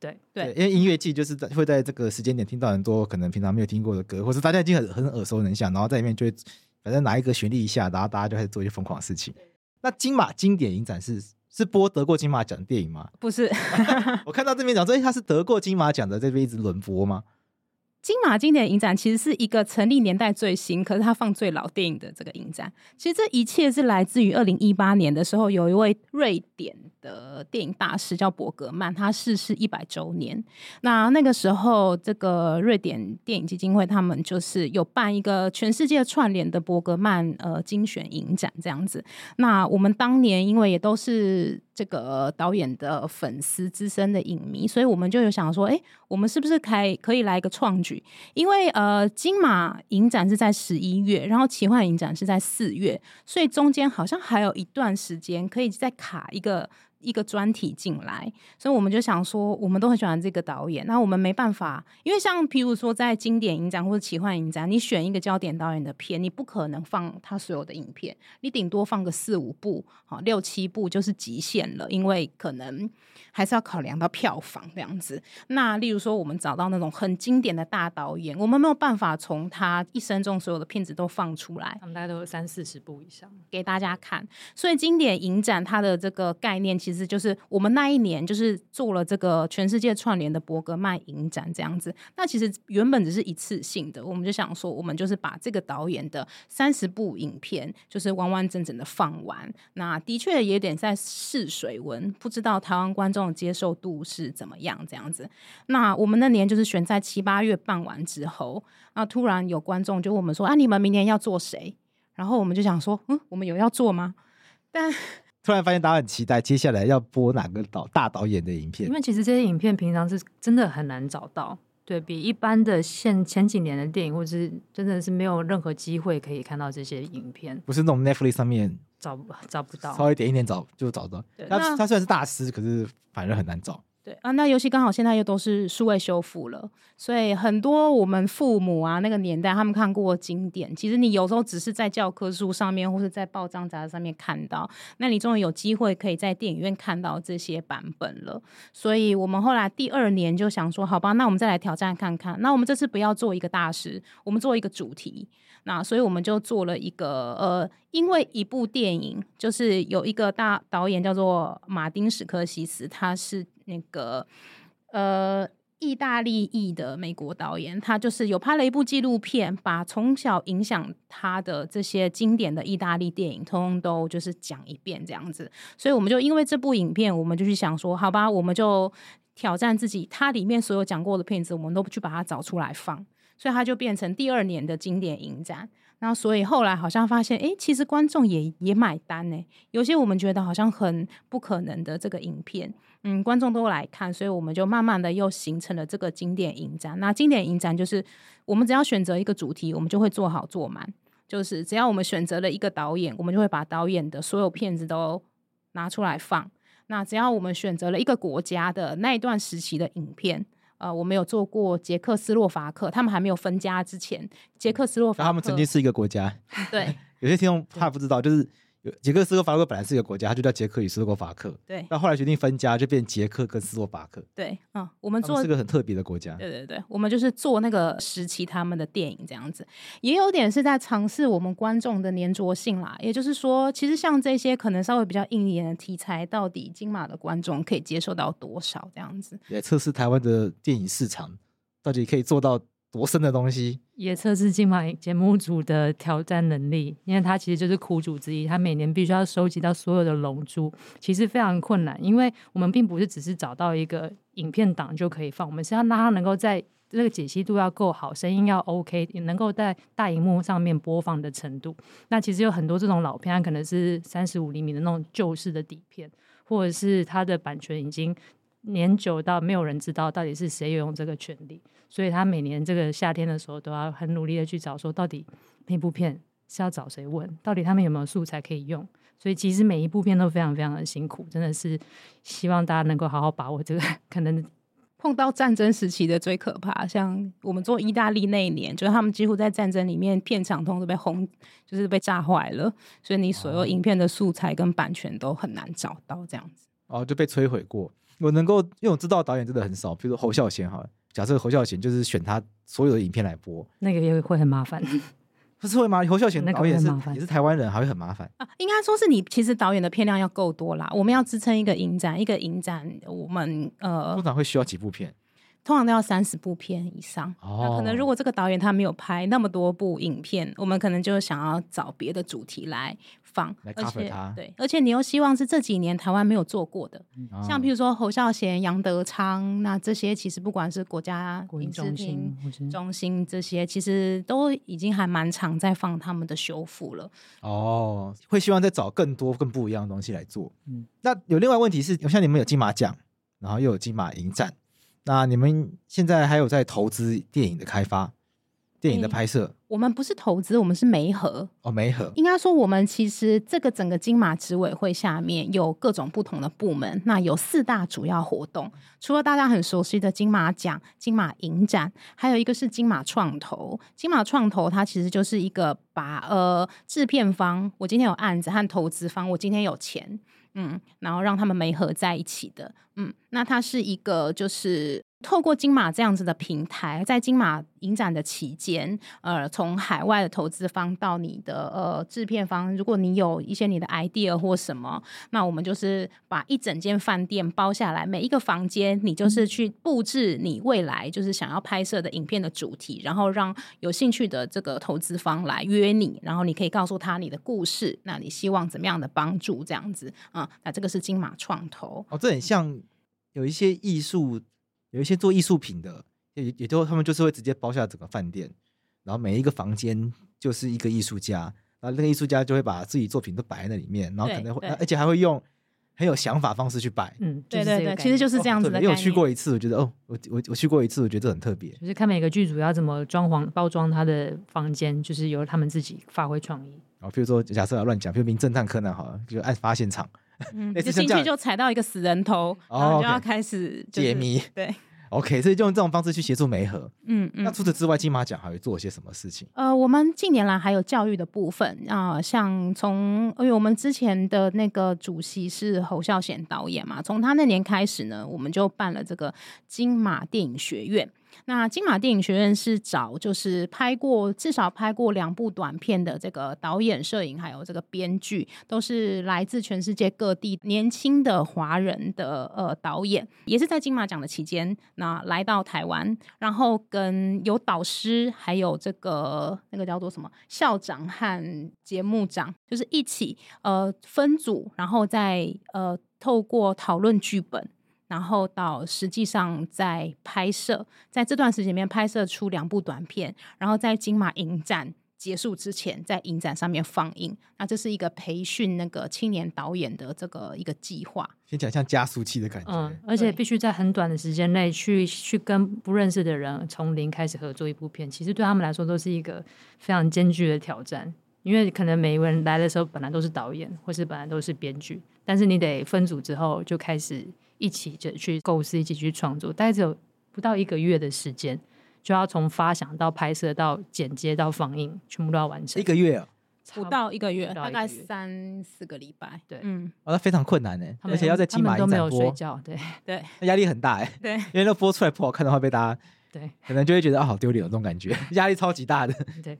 对对，因为音乐季就是在会在这个时间点听到很多可能平常没有听过的歌，或是大家已经很很耳熟能详，然后在里面就会反正拿一个旋律一下，然后大家就开始做一些疯狂的事情。那金马经典影展是是播得过金马奖的电影吗？不是，我看到这边讲说，哎，他是得过金马奖的，这边一直轮播吗？金马经典影展其实是一个成立年代最新，可是它放最老电影的这个影展。其实这一切是来自于二零一八年的时候，有一位瑞典的电影大师叫伯格曼，他逝世一百周年。那那个时候，这个瑞典电影基金会他们就是有办一个全世界串联的伯格曼呃精选影展这样子。那我们当年因为也都是这个导演的粉丝、资深的影迷，所以我们就有想说，哎，我们是不是可以可以来一个创举？因为呃，金马影展是在十一月，然后奇幻影展是在四月，所以中间好像还有一段时间可以再卡一个。一个专题进来，所以我们就想说，我们都很喜欢这个导演。那我们没办法，因为像譬如说，在经典影展或者奇幻影展，你选一个焦点导演的片，你不可能放他所有的影片，你顶多放个四五部，好六七部就是极限了，因为可能还是要考量到票房这样子。那例如说，我们找到那种很经典的大导演，我们没有办法从他一生中所有的片子都放出来，他们大概都有三四十部以上给大家看。所以经典影展它的这个概念。其实就是我们那一年就是做了这个全世界串联的伯格曼影展这样子。那其实原本只是一次性的，我们就想说，我们就是把这个导演的三十部影片，就是完完整整的放完。那的确也有点在试水文，不知道台湾观众的接受度是怎么样这样子。那我们那年就是选在七八月办完之后，那突然有观众就问我们说：“啊，你们明年要做谁？”然后我们就想说：“嗯，我们有要做吗？”但 突然发现大家很期待接下来要播哪个导大导演的影片，因为其实这些影片平常是真的很难找到，对比一般的现前几年的电影，或者是真的是没有任何机会可以看到这些影片，不是那种 Netflix 上面找找不到，稍微点一点找就找到。他他虽然是大师，可是反而很难找。对啊，那尤其刚好现在又都是数位修复了，所以很多我们父母啊那个年代他们看过经典，其实你有时候只是在教科书上面或者在报章杂志上面看到，那你终于有机会可以在电影院看到这些版本了。所以我们后来第二年就想说，好吧，那我们再来挑战看看。那我们这次不要做一个大师，我们做一个主题。那所以我们就做了一个呃，因为一部电影就是有一个大导演叫做马丁史科西斯，他是。那个呃，意大利裔的美国导演，他就是有拍了一部纪录片，把从小影响他的这些经典的意大利电影，通通都就是讲一遍这样子。所以我们就因为这部影片，我们就去想说，好吧，我们就挑战自己，他里面所有讲过的片子，我们都去把它找出来放。所以它就变成第二年的经典影展。那所以后来好像发现，哎，其实观众也也买单呢。有些我们觉得好像很不可能的这个影片，嗯，观众都来看，所以我们就慢慢的又形成了这个经典影展。那经典影展就是我们只要选择一个主题，我们就会做好做满。就是只要我们选择了一个导演，我们就会把导演的所有片子都拿出来放。那只要我们选择了一个国家的那一段时期的影片，呃，我们有做过捷克斯洛伐克，他们还没有分家之前，捷克斯洛伐克，他们曾经是一个国家。对，有些听众怕不知道，就是。捷克斯洛伐克本来是一个国家，它就叫捷克与斯洛伐克。对，但后来决定分家，就变捷克跟斯洛伐克。对，嗯，我们做是个很特别的国家。对对对，我们就是做那个时期他们的电影这样子，也有点是在尝试我们观众的粘着性啦。也就是说，其实像这些可能稍微比较硬一点的题材，到底金马的观众可以接受到多少这样子？也测试台湾的电影市场，到底可以做到。多深的东西，也测试今晚节目组的挑战能力，因为他其实就是苦主之一，他每年必须要收集到所有的龙珠，其实非常困难，因为我们并不是只是找到一个影片档就可以放，我们是要让它能够在那个解析度要够好，声音要 OK，也能够在大荧幕上面播放的程度。那其实有很多这种老片，它可能是三十五厘米的那种旧式的底片，或者是它的版权已经。年久到没有人知道到底是谁拥有这个权利，所以他每年这个夏天的时候都要很努力的去找，说到底那部片是要找谁问，到底他们有没有素材可以用。所以其实每一部片都非常非常的辛苦，真的是希望大家能够好好把握这个。可能碰到战争时期的最可怕，像我们做意大利那一年，就是他们几乎在战争里面片场通都被轰，就是被炸坏了，所以你所有影片的素材跟版权都很难找到，这样子哦，就被摧毁过。我能够，因为我知道导演真的很少，比如说侯孝贤哈，假设侯孝贤就是选他所有的影片来播，那个也会很麻烦，不是会吗？侯孝贤导演是也是台湾人，还会很麻烦啊。应该说是你其实导演的片量要够多啦，我们要支撑一个影展，一个影展我们呃通常会需要几部片。通常都要三十部片以上，哦、那可能如果这个导演他没有拍那么多部影片，我们可能就想要找别的主题来放，来 cover 他。对，而且你又希望是这几年台湾没有做过的，嗯、像譬如说侯孝贤、杨德昌，那这些其实不管是国家影视厅中心这些，其实都已经还蛮常在放他们的修复了。哦，会希望再找更多更不一样的东西来做。嗯，那有另外问题是，像你们有金马奖，然后又有金马影展。那你们现在还有在投资电影的开发、电影的拍摄？我们不是投资，我们是媒合。哦，媒合。应该说，我们其实这个整个金马执委会下面有各种不同的部门。那有四大主要活动，除了大家很熟悉的金马奖、金马影展，还有一个是金马创投。金马创投它其实就是一个把呃制片方，我今天有案子和投资方，我今天有钱。嗯，然后让他们媒合在一起的，嗯，那它是一个就是透过金马这样子的平台，在金马影展的期间，呃，从海外的投资方到你的呃制片方，如果你有一些你的 idea 或什么，那我们就是把一整间饭店包下来，每一个房间你就是去布置你未来就是想要拍摄的影片的主题，然后让有兴趣的这个投资方来约你，然后你可以告诉他你的故事，那你希望怎么样的帮助这样子啊？那这个是金马创投哦，这很像有一些艺术，有一些做艺术品的，也也就他们就是会直接包下整个饭店，然后每一个房间就是一个艺术家，然后那个艺术家就会把自己作品都摆在那里面，然后可能会，而且还会用很有想法方式去摆，嗯，对对对，其实就是这样子的。因为我去过一次，我觉得哦，我我我去过一次，我觉得这很特别，就是看每个剧组要怎么装潢包装他的房间，就是由他们自己发挥创意。哦，比如说假设要乱讲，比如名侦探柯南好了，就案发现场。嗯，就进去就踩到一个死人头，然后就要开始解谜。对，OK，所以就用这种方式去协助媒合。嗯嗯。那除此之外，金马奖还会做些什么事情？呃，我们近年来还有教育的部分啊，像从因为我们之前的那个主席是侯孝贤导演嘛，从他那年开始呢，我们就办了这个金马电影学院。那金马电影学院是找就是拍过至少拍过两部短片的这个导演、摄影还有这个编剧，都是来自全世界各地年轻的华人的呃导演，也是在金马奖的期间，那来到台湾，然后跟有导师，还有这个那个叫做什么校长和节目长，就是一起呃分组，然后再呃透过讨论剧本。然后到实际上在拍摄，在这段时间里面拍摄出两部短片，然后在金马影展结束之前，在影展上面放映。那这是一个培训那个青年导演的这个一个计划。先讲像加速器的感觉。嗯，而且必须在很短的时间内去去跟不认识的人从零开始合作一部片，其实对他们来说都是一个非常艰巨的挑战。因为可能每一个人来的时候本来都是导演，或是本来都是编剧，但是你得分组之后就开始一起就去构思，一起去创作，大概只有不到一个月的时间，就要从发想到拍摄到剪接到放映，全部都要完成。一个月啊，不到一个月，大概三四个礼拜。对嗯，哦，那非常困难呢，而且要在金马他们都没有影展播，睡觉，对 对那压力很大哎。对因为那播出来不好看的话，被大家 对可能就会觉得啊，好丢脸，这种感觉，压力超级大的。对，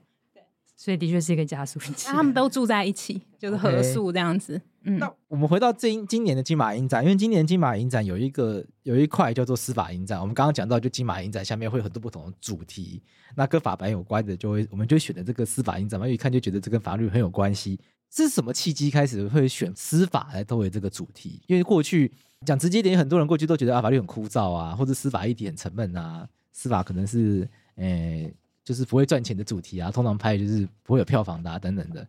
所以的确是一个加速器。他们都住在一起，就是合宿这样子。那我们回到今今年的金马影展，因为今年金马影展有一个有一块叫做司法影展，我们刚刚讲到，就金马影展下面会有很多不同的主题，那跟法白有关的，就会我们就选择这个司法影展嘛，一看就觉得这跟法律很有关系。是什么契机开始会选司法来作为这个主题？因为过去讲直接点，很多人过去都觉得啊，法律很枯燥啊，或者司法议题很沉闷啊，司法可能是诶、就是不会赚钱的主题啊，通常拍就是不会有票房的啊等等的。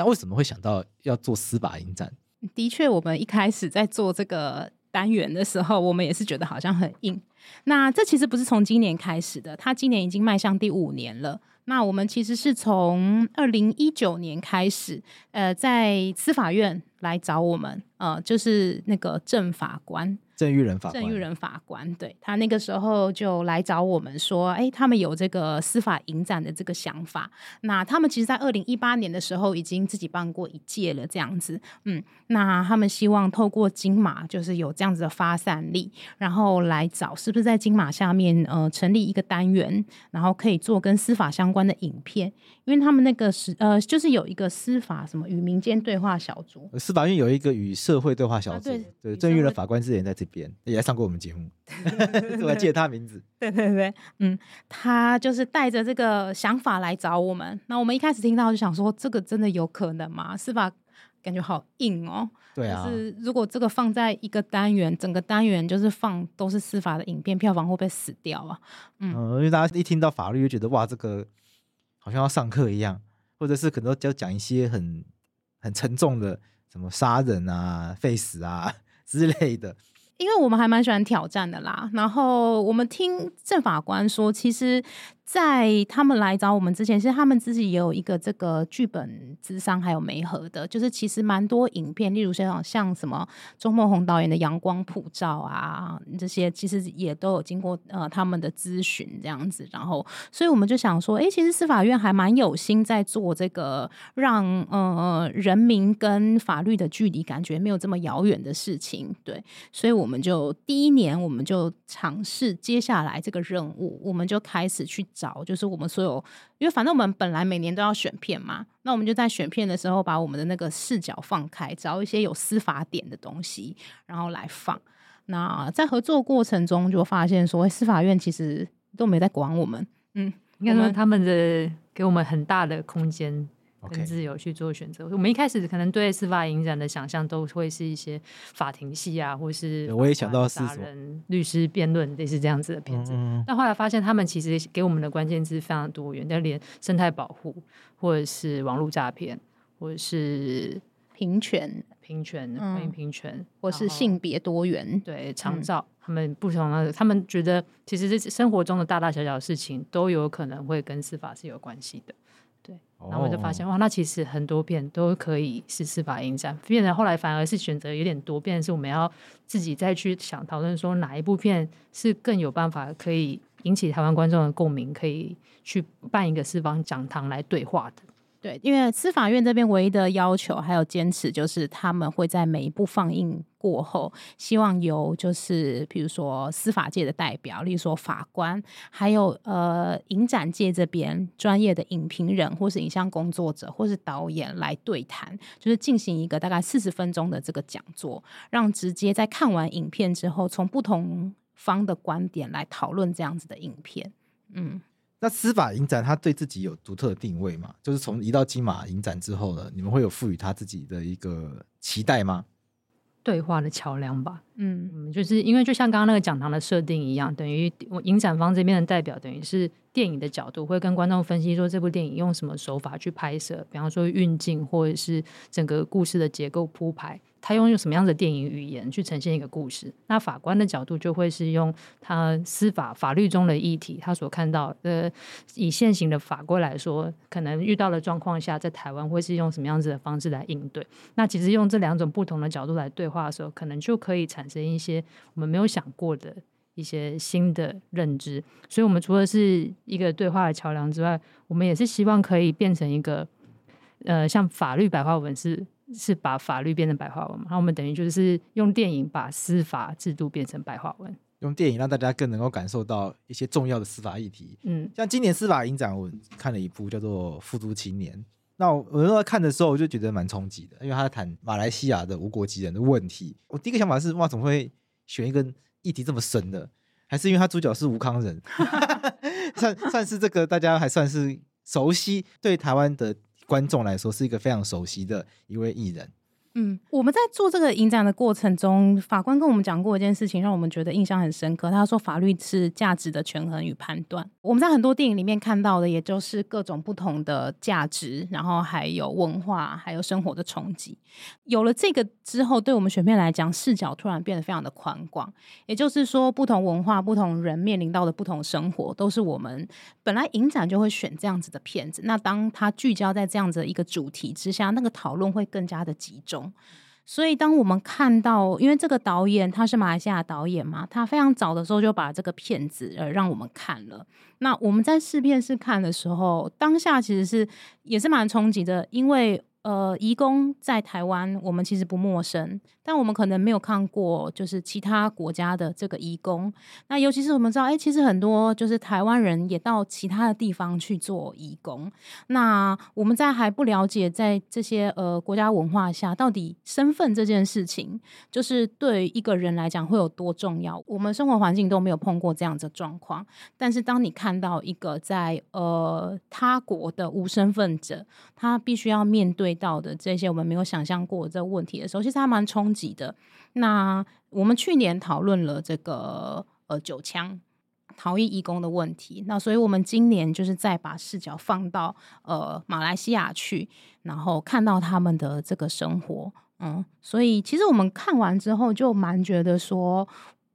那为什么会想到要做司法影展？的确，我们一开始在做这个单元的时候，我们也是觉得好像很硬。那这其实不是从今年开始的，它今年已经迈向第五年了。那我们其实是从二零一九年开始，呃，在司法院来找我们，呃，就是那个郑法官。郑玉仁法官，郑玉仁法官，对，他那个时候就来找我们说，哎，他们有这个司法影展的这个想法。那他们其实，在二零一八年的时候，已经自己办过一届了，这样子。嗯，那他们希望透过金马，就是有这样子的发散力，然后来找是不是在金马下面，呃，成立一个单元，然后可以做跟司法相关的影片。因为他们那个是呃，就是有一个司法什么与民间对话小组，司法院有一个与社会对话小组，啊、对，对，郑玉仁法官之前在这边也来上过我们节目，我还记得他名字。对对对，嗯，他就是带着这个想法来找我们。那我们一开始听到就想说，这个真的有可能吗？司法感觉好硬哦。对啊，就是如果这个放在一个单元，整个单元就是放都是司法的影片，票房会不会死掉啊？嗯，嗯，因为大家一听到法律就觉得哇，这个。好像要上课一样，或者是可能就讲一些很很沉重的，什么杀人啊、废死啊 之类的。因为我们还蛮喜欢挑战的啦。然后我们听郑法官说，其实。在他们来找我们之前，其实他们自己也有一个这个剧本智商还有媒合的，就是其实蛮多影片，例如像像什么钟梦宏导演的《阳光普照》啊，这些其实也都有经过呃他们的咨询这样子。然后，所以我们就想说，哎，其实司法院还蛮有心在做这个让呃人民跟法律的距离感觉没有这么遥远的事情。对，所以我们就第一年我们就尝试接下来这个任务，我们就开始去。找就是我们所有，因为反正我们本来每年都要选片嘛，那我们就在选片的时候把我们的那个视角放开，找一些有司法点的东西，然后来放。那在合作过程中就发现说，司法院其实都没在管我们，嗯，应该说他们的给我们很大的空间。跟自由去做选择。Okay. 我们一开始可能对司法影展的想象都会是一些法庭戏啊，或是我也想到是人律师辩论类似这样子的片子。嗯、但后来发现，他们其实给我们的关键字非常多元，但连生态保护，或者是网络诈骗，或者是平权、平权、婚姻平权，或是性别多元，对长照，嗯、他们不同的，他们觉得其实这生活中的大大小小的事情都有可能会跟司法是有关系的。然后我就发现哇，那其实很多片都可以是司法影展，变成后来反而是选择有点多，变成是我们要自己再去想讨论说哪一部片是更有办法可以引起台湾观众的共鸣，可以去办一个四方讲堂来对话的。对，因为司法院这边唯一的要求还有坚持，就是他们会在每一部放映过后，希望由就是比如说司法界的代表，例如说法官，还有呃影展界这边专业的影评人，或是影像工作者，或是导演来对谈，就是进行一个大概四十分钟的这个讲座，让直接在看完影片之后，从不同方的观点来讨论这样子的影片，嗯。那司法影展它对自己有独特的定位吗？就是从移到金马影展之后呢，你们会有赋予它自己的一个期待吗？对话的桥梁吧，嗯，就是因为就像刚刚那个讲堂的设定一样，等于我影展方这边的代表，等于是电影的角度会跟观众分析说，这部电影用什么手法去拍摄，比方说运镜或者是整个故事的结构铺排，他用用什么样的电影语言去呈现一个故事？那法官的角度就会是用他司法法律中的议题，他所看到的，以现行的法规来说，可能遇到的状况下，在台湾会是用什么样子的方式来应对？那其实用这两种不同的角度来对话的时候，可能就可以产生一些我们没有想过的一些新的认知。所以，我们除了是一个对话的桥梁之外，我们也是希望可以变成一个，呃，像法律白话文是。是把法律变成白话文嘛？那我们等于就是用电影把司法制度变成白话文，用电影让大家更能够感受到一些重要的司法议题。嗯，像今年司法影展，我看了一部叫做《富都青年》。那我那时候看的时候，我就觉得蛮冲击的，因为他在谈马来西亚的无国籍人的问题。我第一个想法是，哇，怎么会选一个议题这么深的？还是因为他主角是吴康人 算算是这个大家还算是熟悉，对台湾的。观众来说是一个非常熟悉的一位艺人。嗯，我们在做这个影展的过程中，法官跟我们讲过一件事情，让我们觉得印象很深刻。他说，法律是价值的权衡与判断。我们在很多电影里面看到的，也就是各种不同的价值，然后还有文化，还有生活的冲击。有了这个之后，对我们选片来讲，视角突然变得非常的宽广。也就是说，不同文化、不同人面临到的不同生活，都是我们本来影展就会选这样子的片子。那当它聚焦在这样子的一个主题之下，那个讨论会更加的集中。所以，当我们看到，因为这个导演他是马来西亚导演嘛，他非常早的时候就把这个片子呃让我们看了。那我们在试片试看的时候，当下其实是也是蛮冲击的，因为呃，移工在台湾我们其实不陌生。但我们可能没有看过，就是其他国家的这个移工。那尤其是我们知道，哎，其实很多就是台湾人也到其他的地方去做移工。那我们在还不了解在这些呃国家文化下，到底身份这件事情，就是对一个人来讲会有多重要？我们生活环境都没有碰过这样的状况。但是当你看到一个在呃他国的无身份者，他必须要面对到的这些我们没有想象过的这问题的时候，其实还蛮冲击。的。那，我们去年讨论了这个呃九枪逃逸义工的问题，那所以我们今年就是再把视角放到呃马来西亚去，然后看到他们的这个生活，嗯，所以其实我们看完之后就蛮觉得说，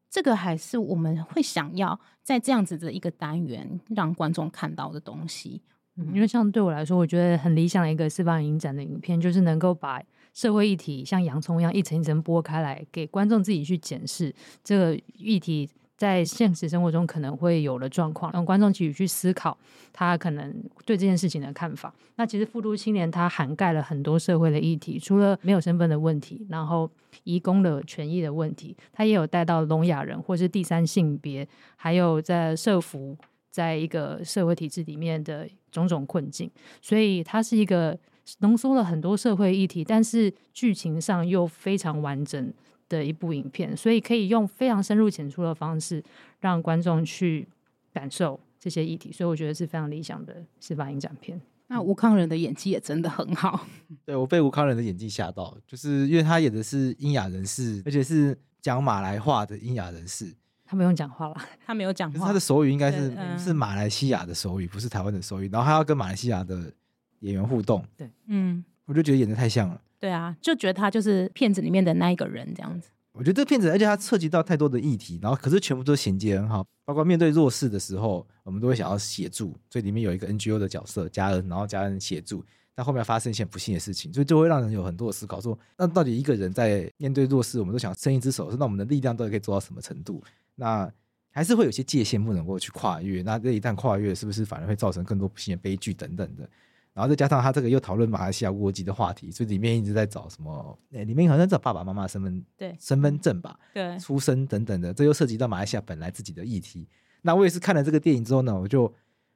这个还是我们会想要在这样子的一个单元让观众看到的东西，嗯，因为像对我来说，我觉得很理想的一个示范影展的影片，就是能够把。社会议题像洋葱一样一层一层剥开来，给观众自己去检视这个议题在现实生活中可能会有的状况，让观众自己去思考他可能对这件事情的看法。那其实《富都青年》它涵盖了很多社会的议题，除了没有身份的问题，然后移工的权益的问题，它也有带到聋哑人或是第三性别，还有在社服在一个社会体制里面的种种困境，所以它是一个。浓缩了很多社会议题，但是剧情上又非常完整的一部影片，所以可以用非常深入浅出的方式让观众去感受这些议题，所以我觉得是非常理想的司法影展片。那吴康仁的演技也真的很好，对，我被吴康仁的演技吓到，就是因为他演的是英雅人士，而且是讲马来话的英雅人士，他不用讲话了，他没有讲话，他的手语应该是、嗯、是马来西亚的手语，不是台湾的手语，然后他要跟马来西亚的。演员互动，对，嗯，我就觉得演的太像了，对啊，就觉得他就是片子里面的那一个人这样子。我觉得这个片子，而且它涉及到太多的议题，然后可是全部都衔接很好，包括面对弱势的时候，我们都会想要协助，所以里面有一个 NGO 的角色，家人，然后家人协助，但后面发生一些不幸的事情，所以就会让人有很多的思考说，说那到底一个人在面对弱势，我们都想伸一只手，那我们的力量到底可以做到什么程度？那还是会有些界限不能够去跨越，那这一旦跨越，是不是反而会造成更多不幸的悲剧等等的？然后再加上他这个又讨论马来西亚无国籍的话题，所以里面一直在找什么？诶，里面好像找爸爸妈妈身份对身份证吧，对出生等等的，这又涉及到马来西亚本来自己的议题。那我也是看了这个电影之后呢，我就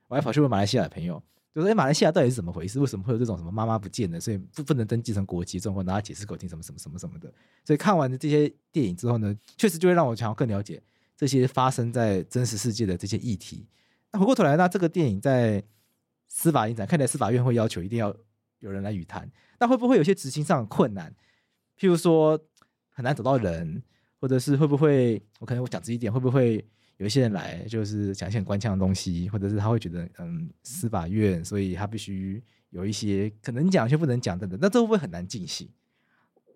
我还跑去问马来西亚的朋友，就说：“诶，马来西亚到底是怎么回事？为什么会有这种什么妈妈不见了，所以不不能登记成国籍状况？然后解释给我听什么什么什么什么的。”所以看完了这些电影之后呢，确实就会让我想要更了解这些发生在真实世界的这些议题。那回过头来，那这个电影在司法影展，看来司法院会要求一定要。有人来与谈，那会不会有些执行上的困难？譬如说很难找到人，或者是会不会我可能我讲直一点，会不会有一些人来就是讲一些很官腔的东西，或者是他会觉得嗯司法院，所以他必须有一些可能讲一些不能讲等等，那这会不会很难进行？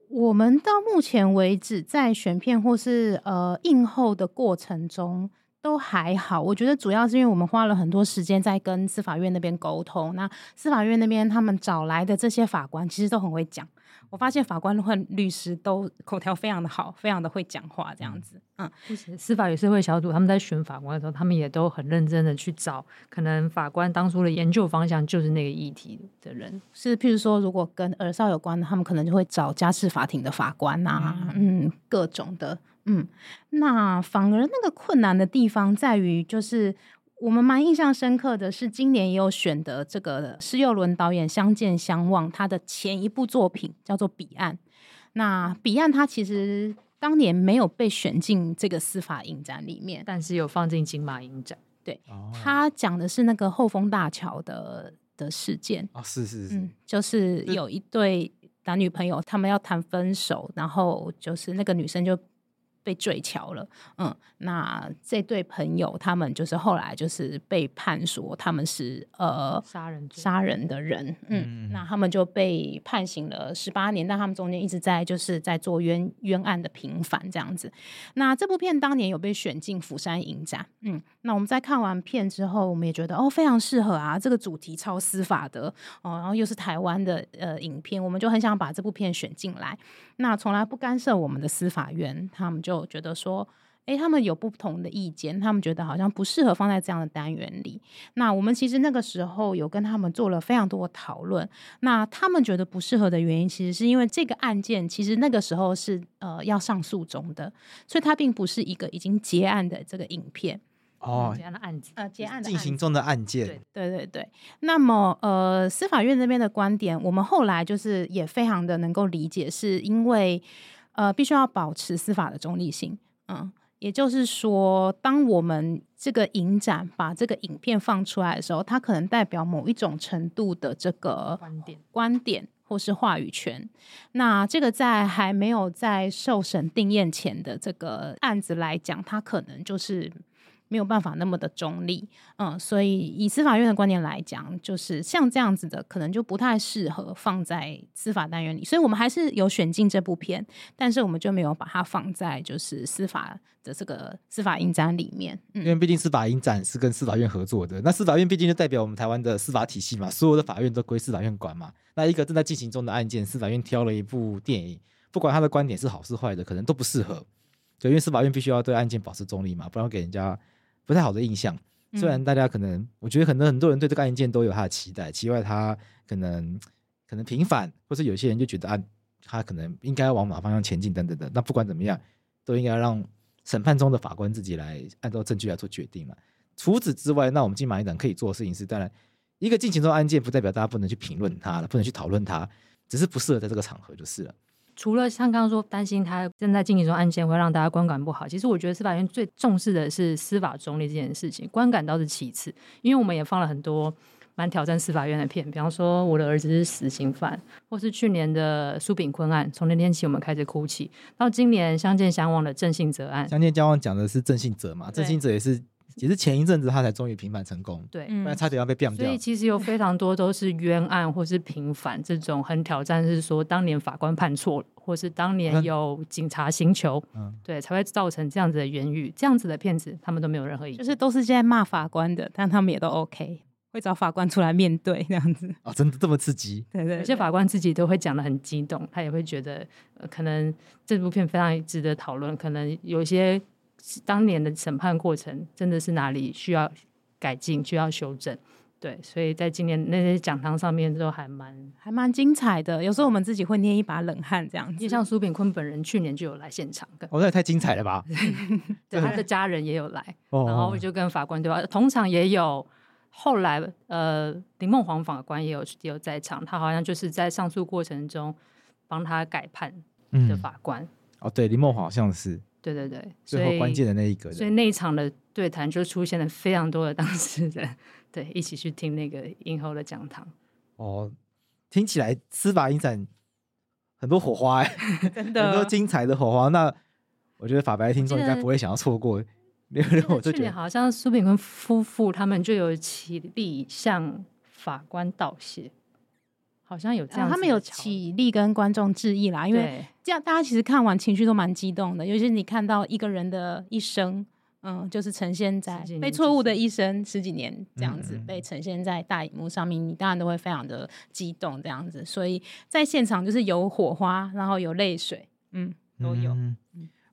我们到目前为止，在选片或是呃映后的过程中都还好。我觉得主要是因为我们花了很多时间在跟司法院那边沟通。那司法院那边他们找来的这些法官，其实都很会讲。我发现法官和律师都口条非常的好，非常的会讲话，这样子。嗯，司法与社会小组他们在选法官的时候，他们也都很认真的去找，可能法官当初的研究方向就是那个议题的人。是，譬如说，如果跟儿少有关的，他们可能就会找家事法庭的法官啊，嗯，嗯，各种的，嗯。那反而那个困难的地方在于，就是。我们蛮印象深刻的是，今年也有选的这个施佑伦导演《相见相望》，他的前一部作品叫做《彼岸》。那《彼岸》他其实当年没有被选进这个司法影展里面，但是有放进金马影展。对，他讲的是那个后丰大桥的的事件啊，是是是，嗯，就是有一对男女朋友，他们要谈分手，然后就是那个女生就。被坠桥了，嗯，那这对朋友他们就是后来就是被判说他们是呃杀人杀人的人，嗯，嗯，那他们就被判刑了十八年，但他们中间一直在就是在做冤冤案的平反这样子。那这部片当年有被选进釜山影展，嗯，那我们在看完片之后，我们也觉得哦非常适合啊，这个主题超司法的哦，然后又是台湾的呃影片，我们就很想把这部片选进来。那从来不干涉我们的司法院，他们就觉得说，诶，他们有不同的意见，他们觉得好像不适合放在这样的单元里。那我们其实那个时候有跟他们做了非常多的讨论。那他们觉得不适合的原因，其实是因为这个案件其实那个时候是呃要上诉中的，所以它并不是一个已经结案的这个影片。哦，结案的案子，呃，结案的进行中的案件，对对对。那么，呃，司法院那边的观点，我们后来就是也非常的能够理解，是因为呃，必须要保持司法的中立性。嗯，也就是说，当我们这个影展把这个影片放出来的时候，它可能代表某一种程度的这个观点、观点或是话语权。那这个在还没有在受审定验前的这个案子来讲，它可能就是。没有办法那么的中立，嗯，所以以司法院的观点来讲，就是像这样子的，可能就不太适合放在司法单元里。所以我们还是有选进这部片，但是我们就没有把它放在就是司法的这个司法影展里面。嗯，因为毕竟司法影展是跟司法院合作的，那司法院毕竟就代表我们台湾的司法体系嘛，所有的法院都归司法院管嘛。那一个正在进行中的案件，司法院挑了一部电影，不管他的观点是好是坏的，可能都不适合。就因为司法院必须要对案件保持中立嘛，不然给人家。不太好的印象，虽然大家可能，我觉得可能很多人对这个案件都有他的期待，期待他可能可能平反，或是有些人就觉得啊，他可能应该往哪方向前进等等的。那不管怎么样，都应该让审判中的法官自己来按照证据来做决定嘛。除此之外，那我们金马影展可以做的事情是，当然一个进行中案件，不代表大家不能去评论他了，不能去讨论他，只是不适合在这个场合就是了。除了像刚刚说担心他正在进行中案件会让大家观感不好，其实我觉得司法院最重视的是司法中立这件事情，观感倒是其次。因为我们也放了很多蛮挑战司法院的片，比方说我的儿子是死刑犯，或是去年的苏炳坤案，从那天起我们开始哭泣，到今年相见相忘的郑信哲案。相见相忘讲的是郑信哲嘛？郑信哲也是。其实前一阵子他才终于平反成功，对，不然差点要被变掉。所以其实有非常多都是冤案或是平反这种很挑战，是说当年法官判错了，或是当年有警察刑求，嗯，对，才会造成这样子的冤狱。这样子的片子他们都没有任何意义，就是都是在骂法官的，但他们也都 OK，会找法官出来面对这样子。哦，真的这么刺激？对，对对，有些法官自己都会讲的很激动，他也会觉得，呃，可能这部片非常值得讨论，可能有一些。当年的审判过程真的是哪里需要改进、需要修正？对，所以在今年那些讲堂上面都还蛮还蛮精彩的。有时候我们自己会捏一把冷汗，这样子。像苏炳坤本人去年就有来现场，哦，那也太精彩了吧？对，他的家人也有来，然后就跟法官对话。同场也有后来呃林梦黄法官也有也有在场，他好像就是在上诉过程中帮他改判的法官。嗯、哦，对，林梦黄好像是。对对对，最后关键的那一个，所以那一场的对谈就出现了非常多的当事人，对，一起去听那个影后的讲堂。哦，听起来司法影展很多火花哎，真的很多精彩的火花。那我觉得法白听众应该不会想要错过。我就觉得好像苏炳坤夫妇他们就有起立向法官道谢。好像有这样、嗯，他们有起立跟观众致意啦，因为这样大家其实看完情绪都蛮激动的，尤其是你看到一个人的一生。嗯，就是呈现在被错误的一生十几年这样子被呈现在大荧幕上面，你当然都会非常的激动这样子。所以在现场就是有火花，然后有泪水，嗯，都有。嗯，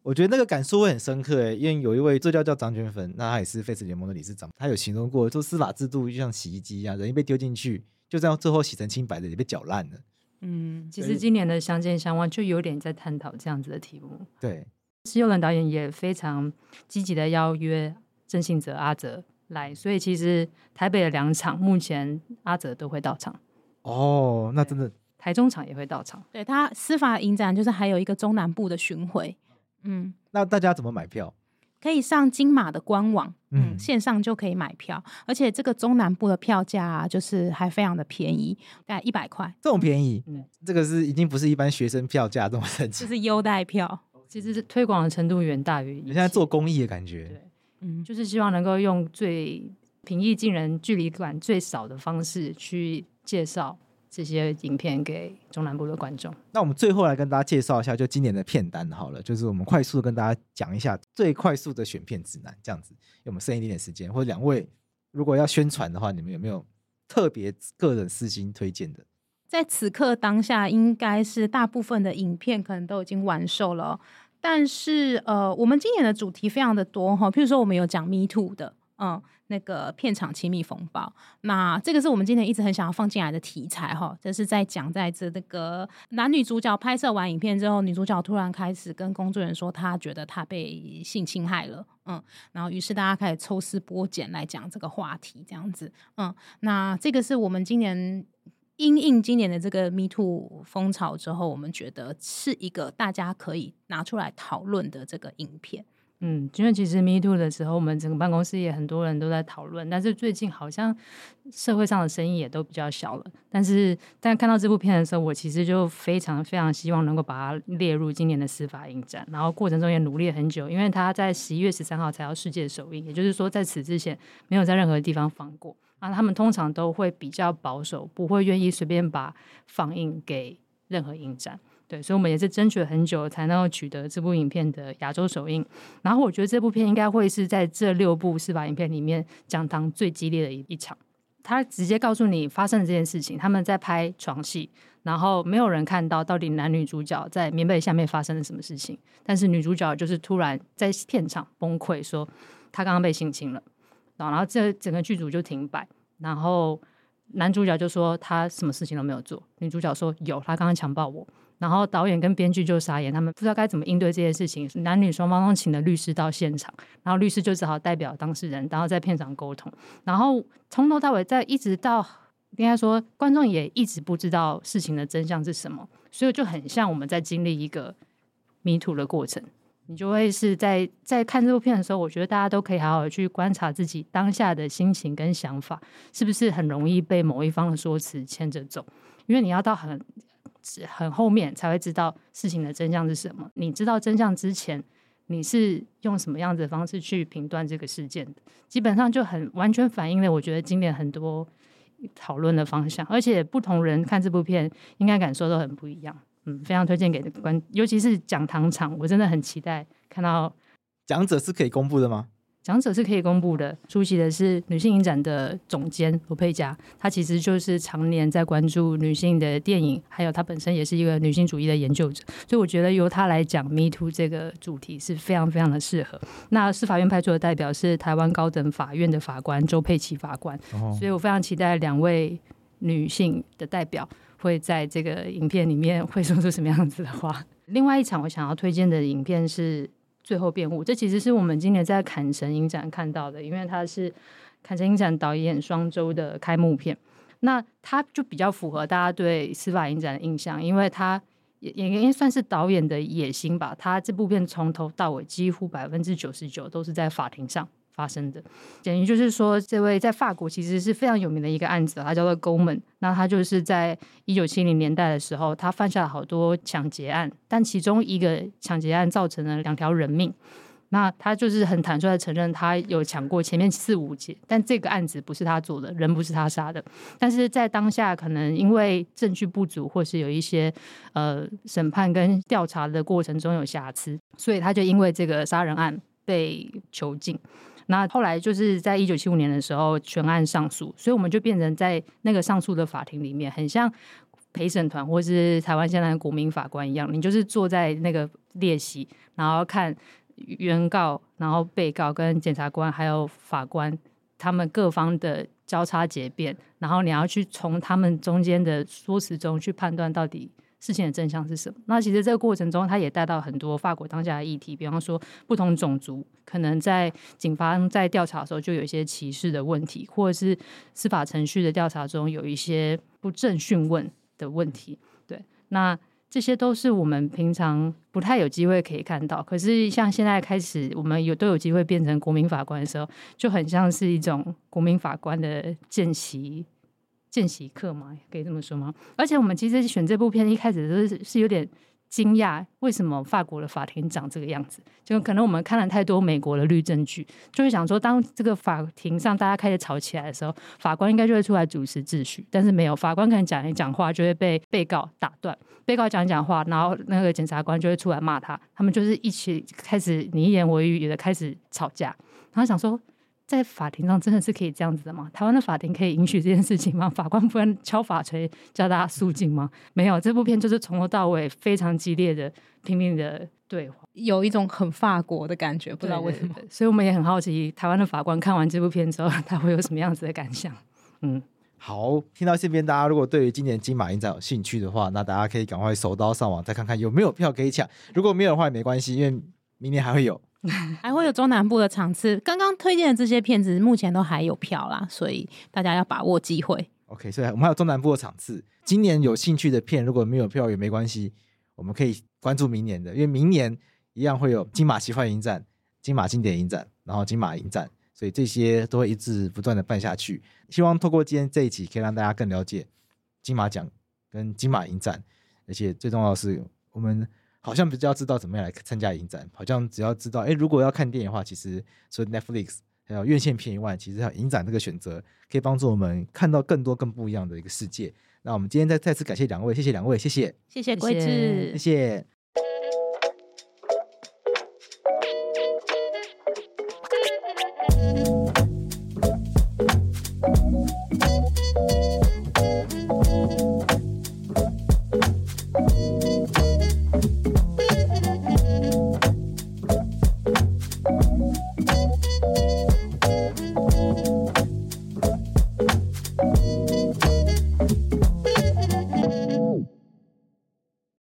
我觉得那个感受会很深刻诶，因为有一位作家叫张娟芬，那他也是 Face 联盟的理事长，他有形容过，说司法制度就像洗衣机一样，人一被丢进去，就这样最后洗成清白的也被搅烂了。嗯，其实今年的相见相忘就有点在探讨这样子的题目。对。施佑仁导演也非常积极的邀约郑信哲阿哲来，所以其实台北的两场目前阿哲都会到场。哦，那真的，台中场也会到场。对，他司法影展就是还有一个中南部的巡回。嗯，那大家怎么买票？可以上金马的官网，嗯，线上就可以买票，而且这个中南部的票价啊，就是还非常的便宜，大概一百块，这么便宜。嗯，这个是已经不是一般学生票价这么神奇，就是优待票。其实是推广的程度远大于你现在做公益的感觉，对，嗯，就是希望能够用最平易近人、距离感最少的方式去介绍这些影片给中南部的观众。那我们最后来跟大家介绍一下，就今年的片单好了，就是我们快速的跟大家讲一下最快速的选片指南，这样子，因为我们剩一点点时间，或者两位如果要宣传的话，你们有没有特别个人私心推荐的？在此刻当下，应该是大部分的影片可能都已经完售了。但是，呃，我们今年的主题非常的多哈，譬如说我们有讲 Me Too 的，嗯，那个片场亲密风暴，那这个是我们今年一直很想要放进来的题材哈，这是在讲在这那个男女主角拍摄完影片之后，女主角突然开始跟工作人员说，她觉得她被性侵害了，嗯，然后于是大家开始抽丝剥茧来讲这个话题，这样子，嗯，那这个是我们今年。因应今年的这个 Me Too 风潮之后，我们觉得是一个大家可以拿出来讨论的这个影片。嗯，因为其实 Me Too 的时候，我们整个办公室也很多人都在讨论，但是最近好像社会上的声音也都比较小了。但是，但看到这部片的时候，我其实就非常非常希望能够把它列入今年的司法影展。然后过程中也努力了很久，因为他在十一月十三号才要世界首映，也就是说在此之前没有在任何地方放过。啊，他们通常都会比较保守，不会愿意随便把放映给任何影展。对，所以我们也是争取了很久，才能够取得这部影片的亚洲首映。然后我觉得这部片应该会是在这六部司法影片里面讲堂最激烈的一一场。他直接告诉你发生了这件事情，他们在拍床戏，然后没有人看到到底男女主角在棉被下面发生了什么事情。但是女主角就是突然在片场崩溃，说她刚刚被性侵了。然后这整个剧组就停摆，然后男主角就说他什么事情都没有做，女主角说有，他刚刚强暴我。然后导演跟编剧就傻眼，他们不知道该怎么应对这件事情。男女双方都请了律师到现场，然后律师就只好代表当事人，然后在片场沟通。然后从头到尾，在一直到应该说观众也一直不知道事情的真相是什么，所以就很像我们在经历一个迷途的过程。你就会是在在看这部片的时候，我觉得大家都可以好好去观察自己当下的心情跟想法，是不是很容易被某一方的说辞牵着走？因为你要到很很后面才会知道事情的真相是什么。你知道真相之前，你是用什么样子的方式去评断这个事件的？基本上就很完全反映了我觉得今年很多讨论的方向，而且不同人看这部片应该感受都很不一样。嗯，非常推荐给观，尤其是讲堂场，我真的很期待看到。讲者是可以公布的吗？讲者是可以公布的。出席的是女性影展的总监罗佩佳，她其实就是常年在关注女性的电影，还有她本身也是一个女性主义的研究者，所以我觉得由她来讲 “Me Too” 这个主题是非常非常的适合。那司法院派出的代表是台湾高等法院的法官周佩琪法官，哦，所以我非常期待两位女性的代表。会在这个影片里面会说出什么样子的话？另外一场我想要推荐的影片是《最后辩护》，这其实是我们今年在坎城影展看到的，因为它是坎城影展导演双周的开幕片。那它就比较符合大家对司法影展的印象，因为它也也应该算是导演的野心吧。他这部片从头到尾几乎百分之九十九都是在法庭上。发生的，等于就是说，这位在法国其实是非常有名的一个案子，他叫做 Goldman。那他就是在一九七零年代的时候，他犯下了好多抢劫案，但其中一个抢劫案造成了两条人命。那他就是很坦率的承认，他有抢过前面四五起，但这个案子不是他做的，人不是他杀的。但是在当下，可能因为证据不足，或是有一些呃审判跟调查的过程中有瑕疵，所以他就因为这个杀人案被囚禁。那后来就是在一九七五年的时候，全案上诉，所以我们就变成在那个上诉的法庭里面，很像陪审团或是台湾现在的国民法官一样，你就是坐在那个列席，然后看。原告，然后被告跟检察官还有法官，他们各方的交叉结辩，然后你要去从他们中间的说辞中去判断到底事情的真相是什么。那其实这个过程中，他也带到很多法国当下的议题，比方说不同种族可能在警方在调查的时候就有一些歧视的问题，或者是司法程序的调查中有一些不正讯问的问题。对，那。这些都是我们平常不太有机会可以看到，可是像现在开始，我们有都有机会变成国民法官的时候，就很像是一种国民法官的见习见习课嘛，可以这么说吗？而且我们其实选这部片一开始都是是有点。惊讶，为什么法国的法庭长这个样子？就可能我们看了太多美国的律政剧，就会想说，当这个法庭上大家开始吵起来的时候，法官应该就会出来主持秩序。但是没有，法官可能讲一讲话就会被被告打断，被告讲一讲话，然后那个检察官就会出来骂他。他们就是一起开始你一言我一语的开始吵架，然后想说。在法庭上真的是可以这样子的吗？台湾的法庭可以允许这件事情吗？法官不能敲法锤叫大家肃静吗？没有，这部片就是从头到尾非常激烈的拼命的对话，有一种很法国的感觉，不知道为什么。所以我们也很好奇，台湾的法官看完这部片之后，他会有什么样子的感想？嗯，好，听到这边，大家如果对于今年金马影展有兴趣的话，那大家可以赶快手刀上网再看看有没有票可以抢。如果没有的话也没关系，因为明年还会有。还会有中南部的场次，刚刚推荐的这些片子目前都还有票啦，所以大家要把握机会。OK，所以我们还有中南部的场次，今年有兴趣的片如果没有票也没关系，我们可以关注明年的，因为明年一样会有金马奇幻影展、金马经典影展，然后金马影展，所以这些都会一直不断的办下去。希望透过今天这一集，可以让大家更了解金马奖跟金马影展，而且最重要的是我们。好像比较知道怎么样来参加影展，好像只要知道，哎，如果要看电影的话，其实除了 Netflix 还有院线片以外，其实还有影展这个选择，可以帮助我们看到更多更不一样的一个世界。那我们今天再再次感谢两位，谢谢两位，谢谢，谢谢桂志，谢谢。